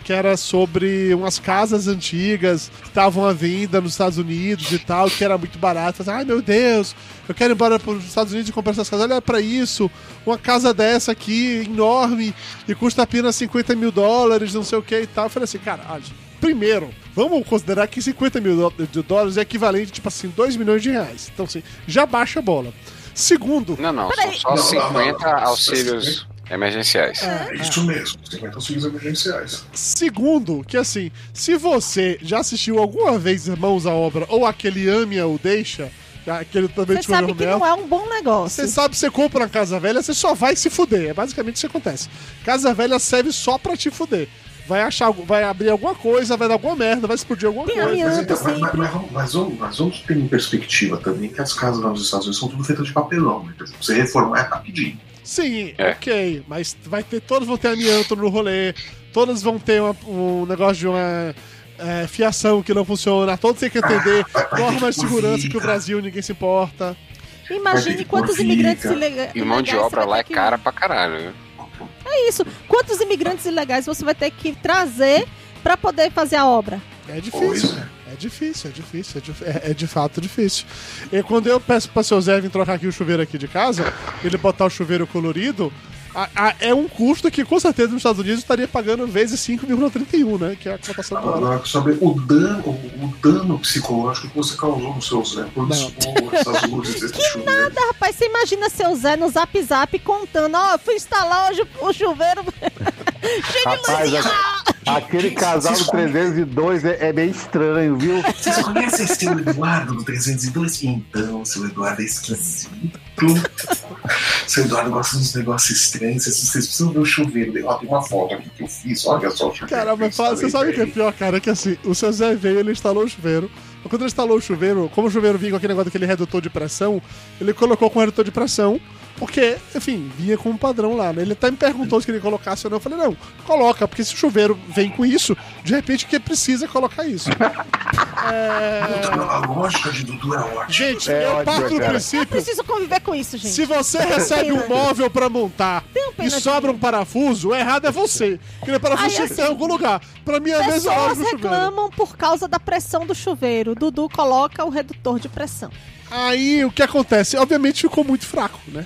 que era sobre umas casas antigas que estavam à venda nos Estados Unidos e tal, que era muito barato. Ai meu Deus, eu quero ir embora para os Estados Unidos e comprar essas casas. Olha pra isso, uma casa dessa aqui, enorme, e custa apenas 50 mil dólares, não sei o que e tal. Eu falei assim, cara, olha, primeiro, vamos considerar que 50 mil dólares é equivalente, tipo assim, 2 milhões de reais. Então, assim, já baixa a bola. Segundo, Não, não, são só Não, não, 50 não, não. auxílios emergenciais. É isso mesmo, 50 auxílios emergenciais. Segundo, que assim, se você já assistiu alguma vez Irmãos à Obra ou aquele Ame ou Deixa, aquele também Você sabe que não é um bom negócio. você sabe que você compra uma casa velha, você só vai se fuder. É basicamente isso que acontece. Casa velha serve só pra te fuder. Vai achar, vai abrir alguma coisa, vai dar alguma merda, vai explodir alguma Tem coisa. Mas, então, mas, mas, mas vamos, mas, vamos, ter em perspectiva também que as casas lá nos Estados Unidos são tudo feitas de papelão. Né? Dizer, Você reformar é rapidinho. Sim, É. ok. Mas vai ter. Todos vão ter amianto no rolê, todas vão ter uma- um negócio de uma. é, fiação que não funciona, todos têm que entender vai normas de segurança que o. Brasil ninguém se importa. Imagine quantos imigrantes ilegais. E mão de obra lá é que- cara pra caralho. viu? É isso. Quantos imigrantes ilegais você vai ter que trazer pra poder fazer a obra? É difícil. Pois é. Difícil, é difícil, é de, é- é de fato difícil. E quando eu peço pra seu Zé vir trocar aqui o chuveiro aqui de casa, ele botar o chuveiro colorido, a- a- é um custo que com certeza nos Estados Unidos estaria pagando vezes 5,31, né? Que é a cotação do dólar. Agora, saber o dano, o, dano psicológico que você causou no seu Zé por essas luzes desse chuveiro. Rapaz, você imagina seu Zé no zap zap contando, ó, fui instalar hoje o chuveiro. Cheio de Rapaz, luzinha. a- aquele casal do 302 é, é meio estranho, viu? Vocês conhecem seu Eduardo do 302? Então, seu Eduardo é esquisito. Seu Eduardo gosta dos negócios estranhos. Vocês, precisam ver o chuveiro. Ó, tem uma foto aqui que eu fiz. Olha só o chuveiro. Eu fala- você sabe o que é pior, cara? É que assim, o seu Zé veio, ele instalou o chuveiro. Mas quando ele instalou o chuveiro, como o chuveiro vinha com aquele negócio daquele redutor de pressão, ele colocou com redutor de pressão, porque, enfim, vinha com um padrão lá, né? Ele até me perguntou se queria colocar, se eu não. Eu falei, não, coloca, porque se o chuveiro vem com isso, de repente que precisa colocar isso. É... Não, A lógica de Dudu é ótima. Gente, É eu ótimo, parto do princípio. Preciso conviver com isso, gente. Se você recebe um móvel pra montar e sobra um parafuso, o errado é você. Aquele parafuso Ai, tinha que em assim, algum lugar. Pra mim é a mesma hora Pessoas do chuveiro. reclamam por causa da pressão do chuveiro. Dudu coloca o redutor de pressão. Aí o que acontece? Obviamente ficou muito fraco, né?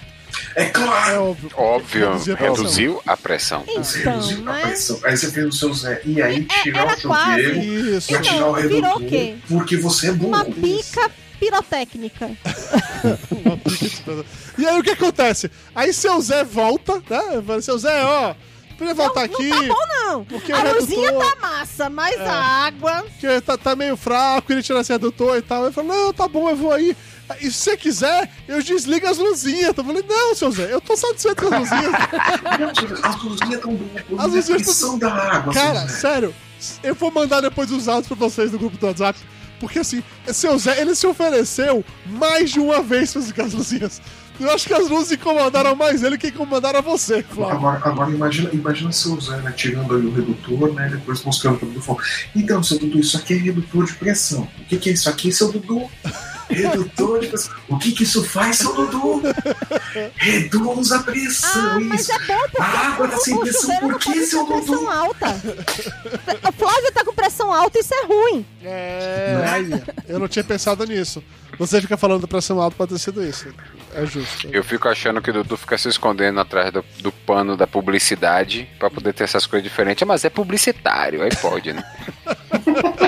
É É claro. óbvio. Óbvio, Reduzir a pressão. reduziu a pressão. Você Então, reduziu a né? pressão. Aí você fez o seu Zé. E aí tirar era o chuveiro Isso. pra tirar o redutor. o quê? Porque você é burro. Uma pica pirotécnica. Uma pica de. E aí o que acontece? Aí seu Zé volta, né? Seu Zé, ó, podia voltar aqui, Não tá bom, não. Porque a luzinha redutor- tá massa, mas É. a água. que tá, tá meio fraco, queria tirar esse redutor e tal. Eu falei, não, tá bom, eu vou aí. E se você quiser, eu desligo as luzinhas. Eu falei, não, seu Zé, eu tô satisfeito com as luzinhas. Não, As luzinhas estão boas. As A luzinhas pressão da água. Cara, sério, eu vou mandar depois os áudios pra vocês no grupo do WhatsApp. Porque assim, seu Zé, ele se ofereceu mais de uma vez pra ficar as luzinhas. Eu acho que as luzes incomodaram mais ele que incomodaram você, Flávio. Agora, agora imagina, imagina seu Zé, né, tirando aí o redutor, né, depois mostrando pro Dudu, falando, então, seu Dudu, isso aqui é redutor de pressão. O que que é isso aqui, seu Dudu? Redutor de pressão. O que que isso faz, seu Dudu? Reduz a pressão, Ah, mas isso. é bom porque A água tá sem o pressão, chuveiro por que, seu ter pressão Dudu? alta. O Flávio tá com pressão alta, isso é ruim. É, aí, eu não tinha pensado nisso. Você fica falando da pressão alta, pode ter sido isso. É justo. Eu fico achando que o Dudu fica se escondendo atrás do, do pano da publicidade pra poder ter essas coisas diferentes. Mas é publicitário, aí pode, né?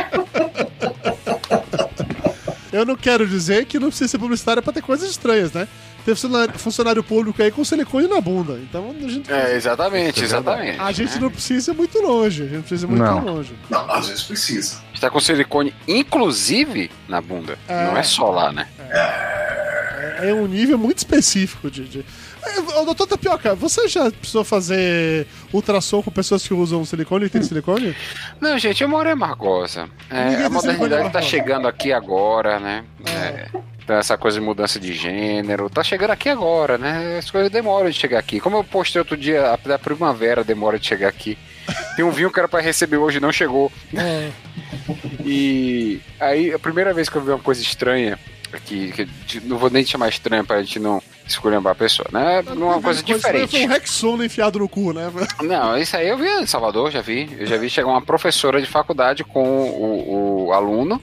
Eu não quero dizer que não precisa ser publicitário pra ter coisas estranhas, né? Teve funcionário, público aí com silicone na bunda. Então a gente, É, exatamente, exatamente. a gente não precisa ir muito longe. A gente precisa ir muito Não. longe. Não, às vezes precisa. Está com silicone, inclusive, na bunda. É. Não é só lá, né? É um nível muito específico de. de... É, doutor Tapioca, você já precisou fazer ultrassom com pessoas que usam silicone e tem silicone? Não, gente, eu moro em Amargosa. É, a modernidade tá Amargosa. chegando aqui agora, né? É, então essa coisa de mudança de gênero, tá chegando aqui agora, né? As coisas demoram de chegar aqui. Como eu postei outro dia, a primavera demora de chegar aqui. Tem um vinho que era pra receber hoje e não chegou. É. E aí, a primeira vez que eu vi uma coisa estranha que de- não vou nem chamar estranha pra gente não esculhambar a pessoa, né? Uma coisa Foi diferente. um Rexona enfiado no cu, né? Não, isso aí eu vi em Salvador, já vi. Eu já vi chegar uma professora de faculdade com o, o aluno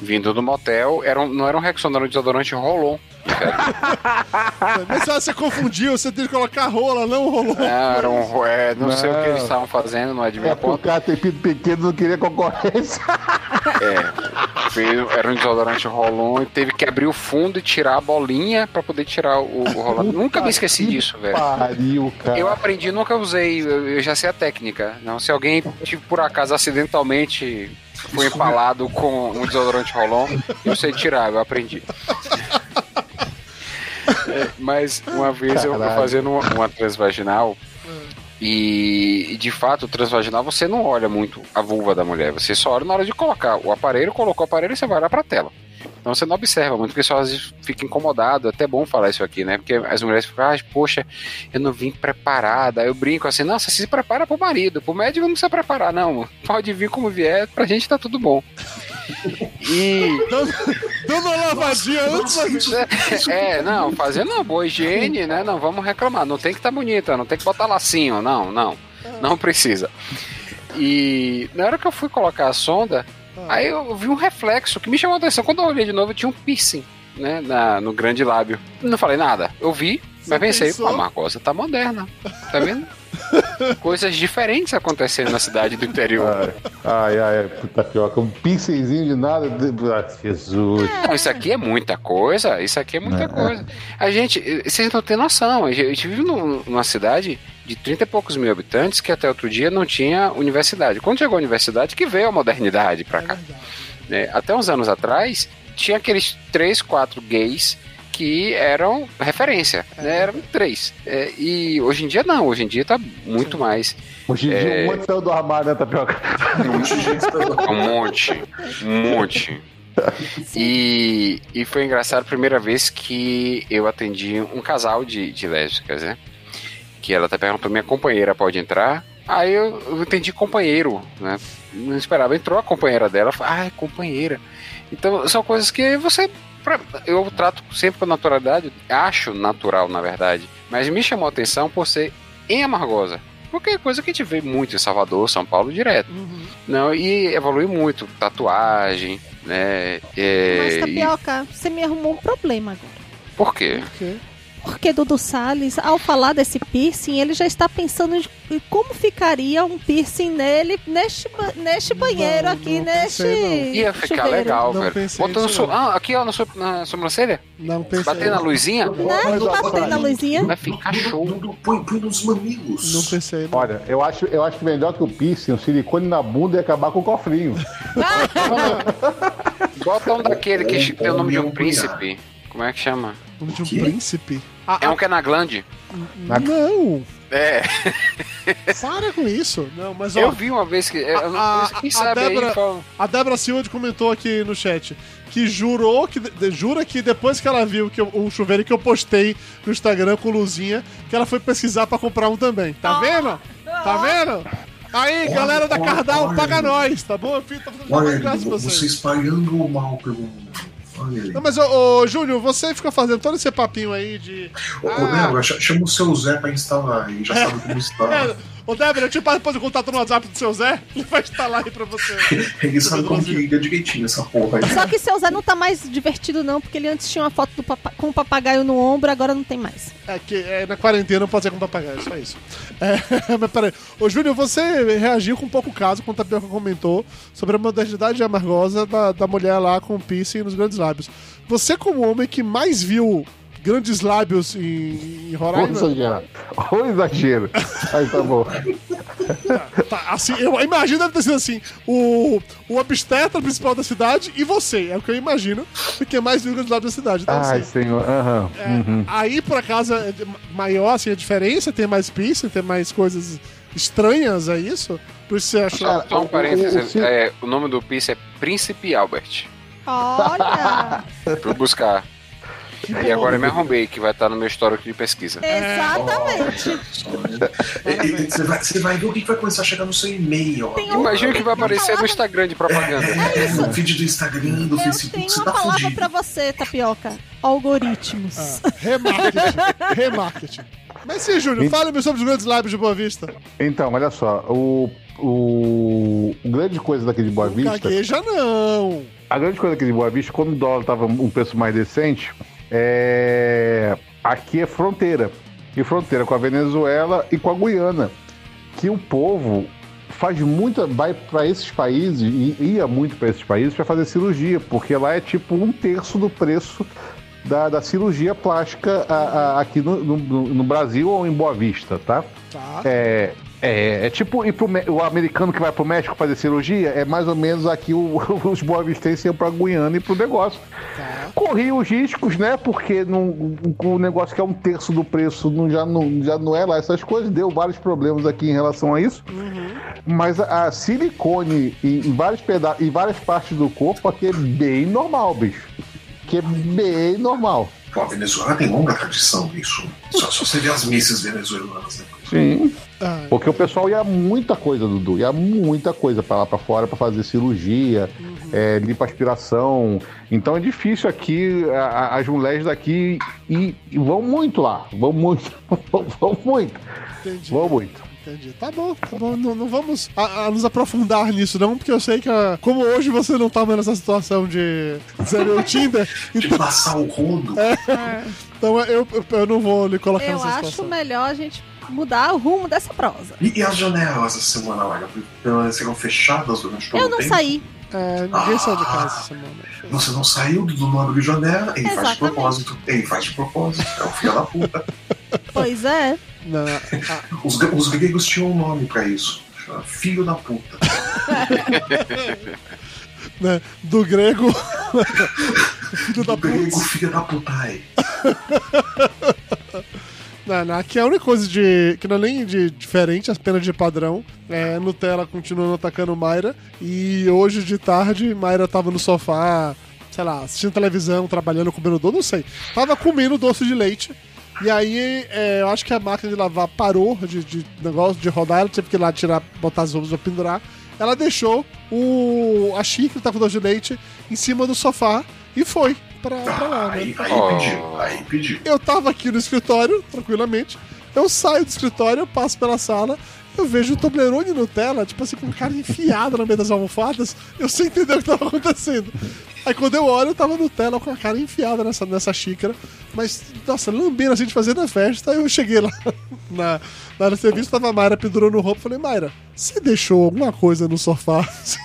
vindo do motel. Era um- não era um Rexona, era um desodorante Rolon. Mas se você confundiu, você tem que colocar rola, não rolou. Não, era um, é, não, sei o que Não. eles estavam fazendo, não é de É minha porque o conta. cara tem pinto pequeno não queria concorrência. É, veio- era um desodorante Rolon e teve que abrir o fundo e tirar a bolinha pra poder tirar o, o Rolon. Nunca me esqueci que disso, velho. Pariu, cara. Eu aprendi, nunca usei, eu, eu já sei a técnica. Não, se alguém, tipo, por acaso, acidentalmente foi empalado com um desodorante Rolon, eu sei tirar, eu aprendi. É, mas uma vez eu, eu Caralho. fazendo uma, uma transvaginal e, e, de fato transvaginal você não olha muito a vulva da mulher, você só olha na hora de colocar o aparelho, colocou o aparelho você vai olhar pra tela. Então você não observa muito, porque só às vezes fica incomodado. É até bom falar isso aqui, né? Porque as mulheres ficam, ah, poxa, eu não vim preparada. Aí eu brinco assim, nossa, se prepara pro marido, pro médico não precisa preparar, não. Pode vir como vier, pra gente tá tudo bom. E. Dando, uma lavadinha antes isso- É, não, fazendo uma boa higiene, né? Não vamos reclamar. Não tem que estar bonita, não tem que botar lacinho, não, não. Não precisa. E na hora que eu fui colocar a sonda, aí eu vi um reflexo que me chamou a atenção. Quando eu olhei de novo, tinha um piercing, né? Na, no grande lábio. Não falei nada. Eu vi, mas pensei, pensou? pô, a Marcosa tá moderna. Tá vendo? Coisas diferentes acontecendo na cidade do interior. Ai, ai, ai, puta pioca. Um pincelzinho de nada. de- Ah, Jesus. Não, isso aqui é muita coisa. Isso aqui é muita coisa. A gente, eh, vocês não têm noção. A gente, vive num- numa cidade de 30 e poucos mil habitantes que até outro dia não tinha universidade. Quando chegou a universidade, que veio a modernidade pra cá. né? Até uns anos atrás, tinha aqueles três, quatro gays que eram referência. Né? Eram três. É, e hoje em dia não. Hoje em dia tá muito mais. Hoje em dia, É. um monte saiu do armário, né, Tapioca? Um monte de gente esperando. Um monte. Um monte. E, e foi engraçado a primeira vez que eu atendi um casal de, de lésbicas, né? Que ela até perguntou: minha companheira pode entrar? Aí eu, eu entendi companheiro, né? Não esperava. Entrou a companheira dela, falei, ai, companheira. Então são coisas que você. Pra- Eu trato sempre com naturalidade, acho natural, na verdade. Mas me chamou a atenção por ser em Amargosa. Porque é coisa que a gente vê muito em Salvador, São Paulo, direto. Não, e evolui muito. Tatuagem, né? É, Mas, e- Tapioca, você me arrumou um problema agora. por quê? Porque Dudu Salles, ao falar desse piercing, ele já está pensando em como ficaria um piercing nele neste, neste banheiro Não, aqui, não neste. pensei, Ia ficar chuveiro. legal, Não velho. Botando so... não. ah, aqui, ó, na, so... na sobrancelha. Não pensei. Bater na luzinha. Né? Mas, ó, Bater na luzinha. Vai ficar show. Dudu, põe, põe nos mamilos. Não pensei. Não. Olha, eu acho, eu acho que melhor que o piercing, o silicone na bunda e acabar com o cofrinho. Bota um daquele que tem o nome de um príncipe. Como é que chama? O nome de um quê? príncipe? Ah, É um que é na glande. ah, não! É, Para com isso. Não, mas ó, eu vi uma vez que. eu não- A- a- quem a sabe Débora- aí a Débora Silva comentou aqui no chat que jurou que de- jura que depois que ela viu que eu- o chuveiro que eu postei no Instagram com luzinha, que ela foi pesquisar pra comprar um também. Tá vendo? Tá vendo? Aí, Olha, galera da olha, Cardal, olha. paga nós, tá bom? Eu fiz- tô fazendo Olha, trabalho graças a Dudu, vocês. você espalhando o mal pelo mundo. Olha. Não, mas, ô, ô, Júnior, você fica fazendo todo esse papinho aí de. Ô, ô, Ah. Débora, ch- chama o seu Zé pra instalar aí, já sabe como instalar. Ô, Débora, eu te passo depois o contato no WhatsApp do seu Zé, ele vai instalar aí pra você. Ele sabe como que liga direitinho essa porra aí. Só que seu Zé não tá mais divertido, não, porque ele antes tinha uma foto do papa- com o papagaio no ombro, agora não tem mais. É que é, na quarentena não pode ser com papagaio, só isso. É, mas peraí. Ô, Júnior, você reagiu com pouco caso, quando a Tapioca comentou, sobre a modernidade amargosa da, da mulher lá com piercing nos grandes lábios. Você, como homem que mais viu grandes lábios em, em Ô Roraima? exagero. Ô exagero. Aí tá bom. Tá, assim, eu imagino deve ter sido assim: o, o obstetra principal da cidade e você. É o que eu imagino, porque é mais grandes lábios da cidade. Então, Ai, assim, senhor. Aham. é, Uhum. Aí, por acaso, é maior assim, a diferença, tem mais piercing, tem mais coisas estranhas, é isso? Por isso você achou. Só, só um o- parênteses. o- é, o nome do Piece é Príncipe Albert. Olha! Fui buscar. E agora eu me arrombei, que vai estar no meu histórico de pesquisa. Exatamente. E- Você vai, você vai ver o que vai começar a chegar no seu e-mail. Imagina o que vai aparecer no palavra- Instagram de propaganda. É, no vídeo do Instagram, do Eu Facebook, tenho você uma tá palavra fudido. pra você, Tapioca. Algoritmos. Ah, remarketing. remarketing. Mas sim, Júnior, fale-me sobre os grandes lábios de Boa Vista. Então, olha só. O, o, o grande coisa daqui de Boa Vista. Gagueja não. A grande coisa aqui de Boa Vista, quando o dólar tava um preço mais decente, é... aqui é fronteira. E fronteira com a Venezuela e com a Guiana. Que o povo faz muita. vai para esses países, e ia muito para esses países para fazer cirurgia, porque lá é tipo um terço do preço da, da cirurgia plástica a- a- aqui no, no- no Brasil ou em Boa Vista, tá? Tá. É, é, é tipo ir pro, o americano que vai pro México fazer cirurgia, é mais ou menos aqui o- os boavistenses iam pra Guiana e pro negócio. Tá. Corria os riscos, né? Porque não, o negócio que é um terço do preço não, já, não, já não é lá essas coisas, deu vários problemas aqui em relação a isso. Mas a, a silicone em, em vários peda em várias partes do corpo aqui é bem normal, bicho. Que é bem normal. Pô, a Venezuela tem longa tradição nisso. Só, só você vê as missas venezuelanas, né? Sim. Ah, Porque o pessoal ia muita coisa, Dudu. Ia muita coisa pra lá pra fora pra fazer cirurgia, é, lipoaspiração. Então é difícil aqui, a- a- as mulheres daqui e, e vão muito lá. Vão muito. vão muito. entendi. Vão muito. Entendi. Tá bom, tá bom. Não, não vamos a- a nos aprofundar nisso, não, porque eu sei que, ah, como hoje você não tá mais nessa situação de zero o Tinder, De passar o rodo. então eu, eu, eu não vou lhe colocar Eu nessa acho situação. melhor a gente mudar o rumo dessa prosa. E, e as janelas essa semana, Laga? Elas serão fechadas durante todo Eu o não tempo? saí. É, ninguém saiu de casa essa semana. Você não saiu, Dudu não abriu janela, ele faz de Exatamente. propósito. Ele faz de propósito. É o filho da puta. Pois é. Não, ah, Os, os gregos tinham um nome pra isso. Filho da puta. né, do grego. Filho da Do grego, puta. filho da putai. Não, aqui é a única coisa de. que não é nem de diferente, apenas de padrão. É, Nutella continuando atacando Mayra. E hoje de tarde, Mayra tava no sofá, sei lá, assistindo televisão, trabalhando, comendo doce, não sei. Tava comendo doce de leite. E aí, é, eu acho que a máquina de lavar parou de, de negócio de rodar, ela teve que ir lá tirar, botar as roupas pra pendurar. Ela deixou o, a xícara que tá com doce de leite em cima do sofá e foi pra, pra lá, né? Aí, aí Oh. pediu, aí pediu. Eu tava aqui no escritório, tranquilamente. Eu saio do escritório, eu passo pela sala, eu vejo o Toblerone Nutella, tipo assim, com a cara enfiada no meio das almofadas. Eu sem entender o que tava acontecendo. Aí quando eu olho, eu tava Nutella com a cara enfiada nessa, nessa xícara. Mas, nossa, lambendo assim de fazer na festa. Aí eu cheguei lá na, na área de serviço, tava a Mayra pendurando roupa. Falei, Mayra, você deixou alguma coisa no sofá, assim,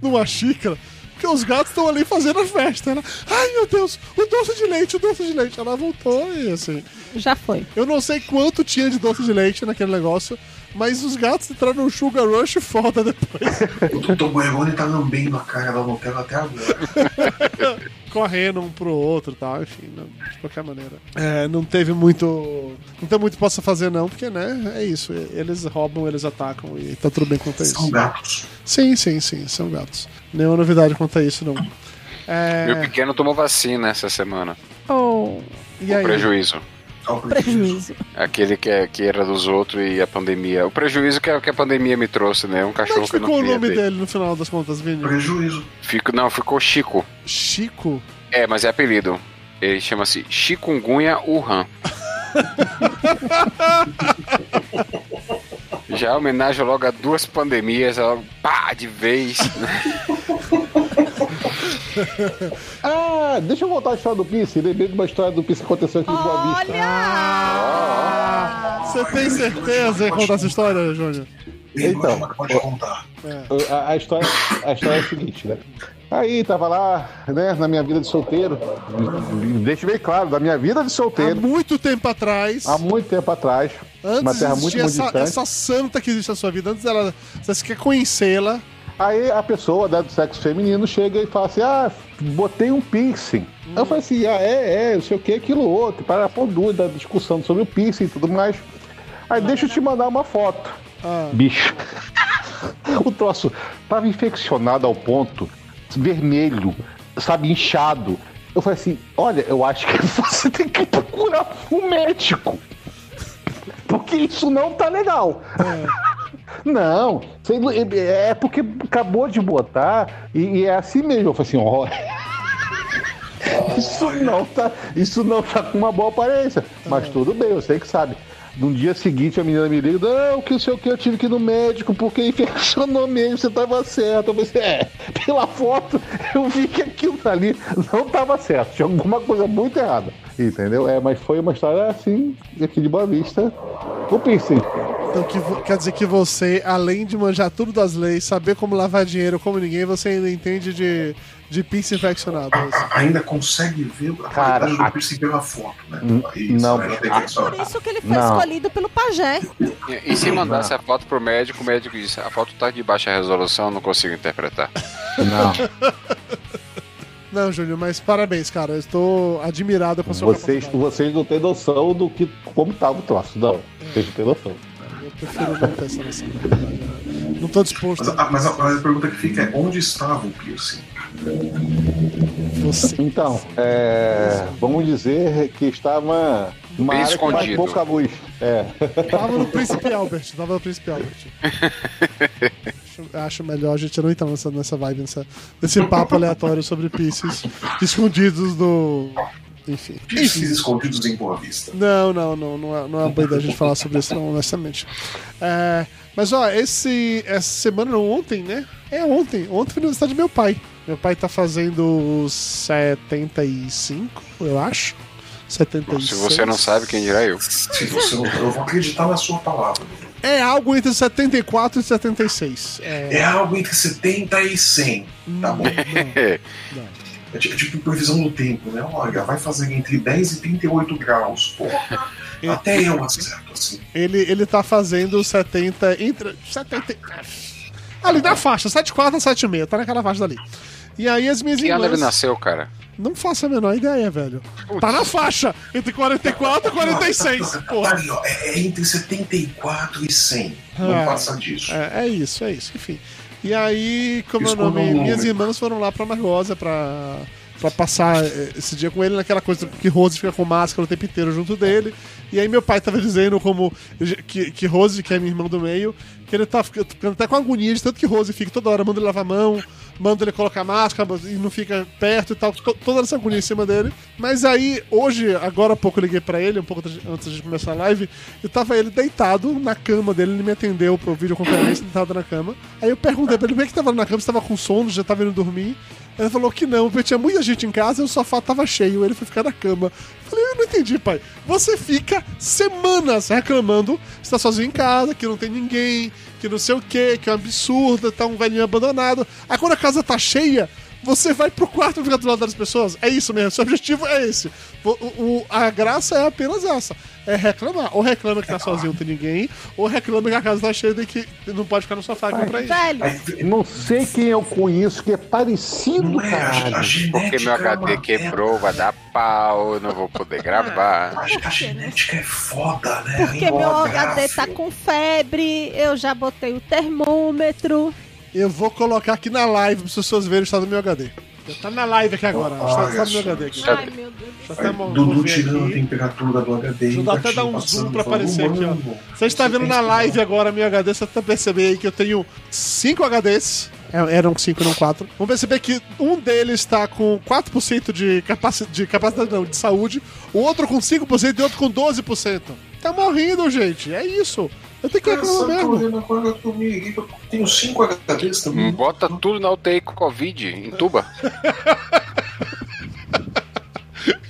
numa xícara? Porque os gatos estão ali fazendo a festa. Ela, ai meu Deus, o doce de leite, o doce de leite. Ela voltou e assim. Já foi. Eu não sei quanto tinha de doce de leite naquele negócio, mas os gatos entraram num sugar rush foda depois. O Toblerone tá lambendo a cara da Nutella até agora. correndo um pro outro e tal, enfim, não- de qualquer maneira. É, não teve muito. Não tem muito que possa fazer, não, porque, né, é isso. Eles roubam, eles atacam e tá tudo bem quanto a São isso. gatos. Sim, sim, sim, são gatos. Nenhuma novidade quanto a isso, não. É, Meu pequeno tomou vacina essa semana. Oh, e O aí? prejuízo. Ao prejuízo. Aquele que, é- que era dos outros e a pandemia. O prejuízo que a, que a pandemia me trouxe, né? Um Como é cachorro que que eu não ficou o nome ter. dele no final das contas, Vini? Prejuízo. Fico, não, ficou Chico. Chico? É, mas é apelido. Ele chama-se Chikungunya Wuhan. Já homenagem logo a duas pandemias, ela, pá, de vez. Ah, deixa eu voltar à história do Pisse. Lembrei de uma história do Pisse que aconteceu aqui em Boa Vista. Olha! Você tem certeza em contar essa história, Júnior? Então, pode contar. A, a história, a história é a seguinte, né? Aí, tava lá, né, na minha vida de solteiro. Deixa bem claro, da minha vida de Há solteiro, muito tempo atrás, há muito tempo atrás. antes uma terra muito, muito essa, distante. essa santa que existe na sua vida, antes dela, você quer conhecê-la, Aí a pessoa né, do sexo feminino chega e fala assim: Ah, botei um piercing. Aí eu falei assim: Ah, é, é, não sei o que, aquilo outro. Para pôr dúvida, discussão sobre o piercing e tudo mais. Aí deixa eu te mandar uma foto. Ah. Bicho. o troço tava infeccionado ao ponto, vermelho, sabe, inchado. Eu falei assim: Olha, eu acho que você tem que procurar um médico. Porque isso não tá legal. Não, é porque acabou de botar e, é assim mesmo. Eu falei assim, ó. Isso não tá, isso não tá com uma boa aparência. Mas tudo bem, eu sei que sabe. No dia seguinte a menina me liga, não, que o que, eu tive que ir no médico porque infeccionou mesmo, você tava certo. Eu assim, é, pela foto eu vi que aquilo ali não tava certo, tinha alguma coisa muito errada. Entendeu? É, mas foi uma história assim, aqui de Boa Vista. O piercing. Então que quer dizer que você, além de manjar tudo das leis, saber como lavar dinheiro como ninguém, você ainda entende de, de piercing infeccionado. é Ainda consegue ver a Cara, qualidade a- do piercing pela foto, né? N- Isso, não, né? Só- Por isso que ele foi Não. escolhido pelo pajé. E, e se mandasse a foto pro médico, o médico disse: a foto tá de baixa resolução, não consigo interpretar. Não. Não, Júnior, mas parabéns, cara. Eu estou admirado com a sua Vocês, capacidade. vocês não têm noção do que como tava o troço, não. Vocês não têm noção. Eu prefiro não pensar nessa. Não tô disposto Mas, a a, mas a- mas a pergunta que fica é: onde estava o piercing? Você. Então, é, vamos dizer que estava numa Bem área escondido. pouca luz. É. Tava no Príncipe Albert, tava no Príncipe Albert. acho, acho melhor a gente não entrar nessa, nessa vibe, nessa, nesse papo aleatório sobre piercings escondidos no. Enfim. Piercings escondidos em Boa Vista. Não, não, não, não é, não é uma boa ideia a gente falar sobre isso, não, honestamente. É, mas ó, esse, essa semana, não, ontem, né? É ontem. Ontem foi no aniversário de meu pai. Meu pai tá fazendo 75, eu acho. 76. Se você não sabe, quem dirá eu. Se você não, eu vou acreditar na sua palavra. É algo entre 74 e 76. É, É algo entre 70 e 100. Tá bom. É, É ti- é tipo previsão do tempo, né? Olha, vai fazer entre 10 e 38 graus. Porra. Até eu acerto, assim. ele, ele tá fazendo 70. Entre. 70. Ali na faixa, 74 a 76, tá naquela faixa dali. E aí as minhas que ano ele irmãs. nasceu, cara? Não faço a menor ideia, velho. Tá na faixa, entre 44 e 46. Tá Porra. ali, ó. É, é entre 74 e 100. Não Ah. passa disso. É, é isso, é isso, enfim. E aí, como é o Escolha um nome? número. Minhas irmãs foram lá pra Margosa pra, pra passar eh, esse dia com ele naquela coisa que Rose fica com máscara o tempo inteiro junto dele. E aí meu pai tava dizendo como que, que Rose, que é minha irmã do meio, que ele tá fica- ficando até com agonia de tanto que Rose fica toda hora, manda ele lavar a mão, manda ele colocar máscara e não fica perto e tal, to- toda essa agonia em cima dele. Mas aí, hoje, agora há pouco eu liguei pra ele, um pouco antes de começar a live, e tava ele deitado na cama dele, ele me atendeu pro videoconferência, deitado na cama. Aí eu perguntei pra ele como é que tava na cama, se tava com sono, já tava indo dormir. Ele falou que não, porque tinha muita gente em casa e o sofá tava cheio, ele foi ficar na cama. Eu falei, eu não entendi, pai. Você fica semanas reclamando que está sozinho em casa, que não tem ninguém, que não sei o que, que é um absurdo, tá um velhinho abandonado. Aí quando a casa tá cheia, você vai pro quarto e fica do lado das pessoas. É isso mesmo, seu objetivo é esse. O, o- a graça é apenas essa: é reclamar. Ou reclama que tá sozinho, não tem ninguém, ou reclama que a casa tá cheia e que não pode ficar no sofá aqui pra isso. Não sei quem eu conheço que é parecido, não é, a, a caralho. genética. Porque meu é HD quebrou, vai dar pau, eu não vou poder gravar. merda. A, a genética é foda, né? porque meu HD tá com febre, eu já botei o termômetro. Eu vou colocar aqui na live para as pessoas verem o estado do meu HD. Tá na live aqui agora, o estado, o estado do meu HD aqui. Ai, meu Deus até Aí, mo- Dudu tirando a aqui. temperatura do HD. Deixa eu dar até batido, dar um passando, zoom pra aparecer aqui, ó. Você está vendo na live agora meu HD, você tá percebendo aí que eu tenho 5 HDs. É, Eram 5, não 4. Vamos perceber que um deles está com 4% de, capaci de capacidade não, de saúde, o outro com 5% e o outro com 12%. Tá morrendo, gente. É isso. Eu tenho que Cara, reclamar mesmo. coisa que eu tenho 5 HDs também. Bota tudo na UTI com Covid, entuba.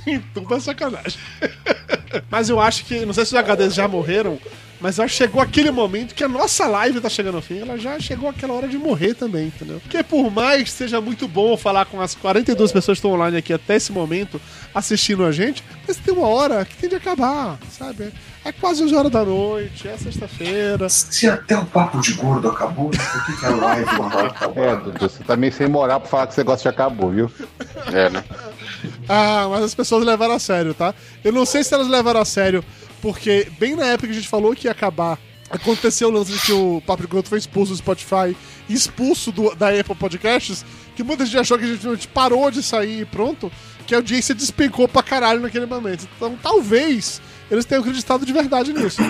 Então é sacanagem. Mas eu acho que, não sei se os HDs já morreram, mas que chegou aquele momento que a nossa live tá chegando ao fim, ela já chegou aquela hora de morrer também, entendeu? Porque por mais que seja muito bom falar com as 42 pessoas que estão online aqui até esse momento, assistindo a gente, mas tem uma hora que tem de acabar, sabe? É quase 11 horas da noite, é sexta-feira. Se até o papo de gordo acabou, por que, que a live não vai É, acabar? Dudu, você tá meio sem moral pra falar que esse negócio já acabou, viu? É, né? Ah, mas as pessoas levaram a sério, tá? Eu não sei se elas levaram a sério, porque bem na época que a gente falou que ia acabar, aconteceu o lance de que o Papo de Gordo foi expulso do Spotify expulso do- da Apple Podcasts, que muita gente achou que a gente, a gente parou de sair e pronto, que a audiência despencou pra caralho naquele momento. Então talvez eles tenham acreditado de verdade nisso.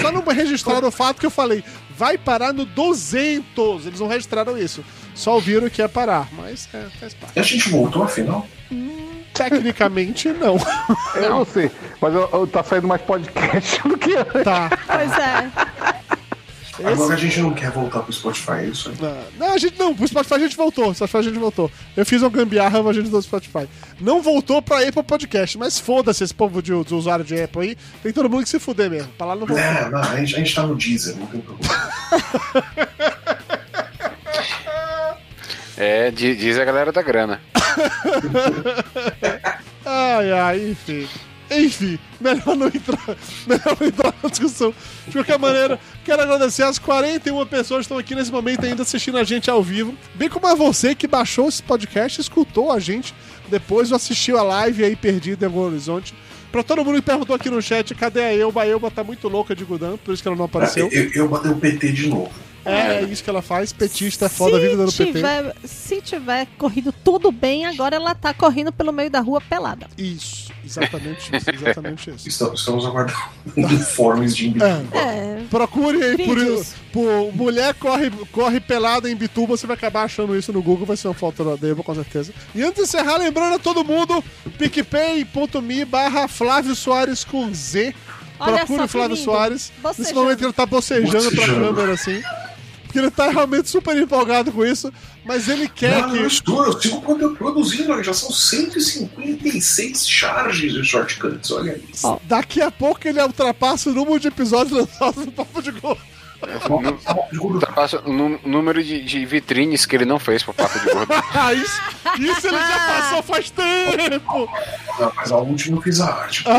Só não registraram o fato que eu falei, vai parar no 200. Eles não registraram isso. Só ouviram que ia parar, mas é, faz parte. E a gente voltou afinal? Tecnicamente, não. Eu não sei, mas eu, eu- tá saindo mais podcast do que antes. Tá. Pois é. Agora a gente não quer voltar pro Spotify, é isso aí. Não, não, a gente não. Pro Spotify a gente voltou. Spotify a gente voltou. Eu fiz uma gambiarra, mas a gente do Spotify. Não voltou pra Apple Podcast, mas foda-se esse povo de, de usuário de Apple aí. Tem todo mundo que se fuder mesmo. Pra lá não voltou. É, não, a, gente, a gente tá no Deezer, não tem problema. É, di- diz a galera da grana. Ai, ai, enfim. Enfim, melhor não entrar, melhor não entrar na discussão. De qualquer maneira, quero agradecer as 41 pessoas que estão aqui nesse momento ainda assistindo a gente ao vivo. Bem como a você que baixou esse podcast, escutou a gente depois ou assistiu a live aí perdido em algum horizonte. Pra todo mundo que perguntou aqui no chat, cadê a Elba? A Elba tá muito louca de Gudan, por isso que ela não apareceu. Eu, eu botei o PT de novo. É, é isso que ela faz, petista é foda, vive dando se PT. se tiver corrido tudo bem, agora ela tá correndo pelo meio da rua pelada. Isso, exatamente isso, exatamente isso. Estamos, estamos aguardando informes de Imbituba. É. Procure aí por, por mulher corre, corre pelada em Bituba, você vai acabar achando isso no Google, vai ser uma foto da Deva, com certeza. E antes de encerrar, lembrando a todo mundo, picpay.me barra Flávio Soares com Z. Olha Procure que Flávio lindo. Soares. Nesse momento que ele tá bocejando, pra câmera, assim. Porque ele tá realmente super empolgado com isso, mas ele quer Não, eu que... estou, eu sigo produ- produzindo, já são 156 charges de shortcuts, olha isso. Daqui a pouco ele ultrapassa o número de episódios lançados no Papo de Gordo. Ultrapassa o nú- número de, de vitrines que ele não fez pro papo de gordo. Ah, isso, isso ele já passou faz tempo! Não, mas a última eu fiz a arte.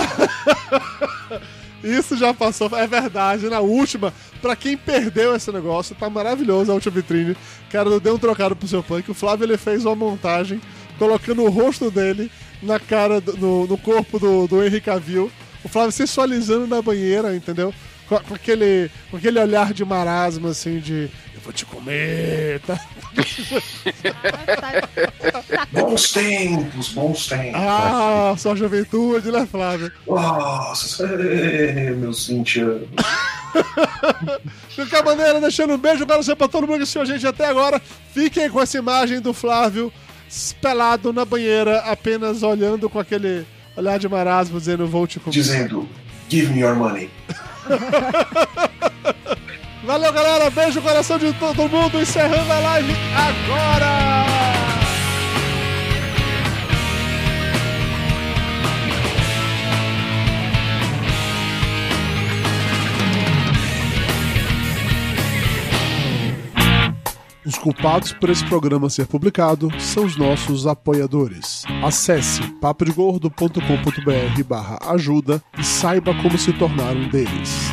Isso já passou, é verdade. Na última, pra quem perdeu esse negócio, tá maravilhoso a última vitrine. Cara, deu um trocado pro seu punk. O Flávio ele fez uma montagem colocando o rosto dele na cara, do- no, no corpo do, do Henry Cavill. O Flávio sensualizando na banheira, entendeu? Com, com aquele, com aquele olhar de marasmo, assim, de vou te comer, tá? Bons tempos, bons tempos. Ah, sua juventude, né, Flávio? Nossa, é, meus 20 anos. De qualquer maneira, deixando um beijo para você pra todo mundo que assistiu a gente até agora. Fiquem com essa imagem do Flávio pelado na banheira, apenas olhando com aquele olhar de marasmo, dizendo vou te comer. Dizendo, give me your money. Valeu, galera. Beijo no coração de todo mundo. Encerrando a live agora. Os culpados por esse programa ser publicado são os nossos apoiadores. Acesse papodegordo.com.br barra ajuda e saiba como se tornar um deles.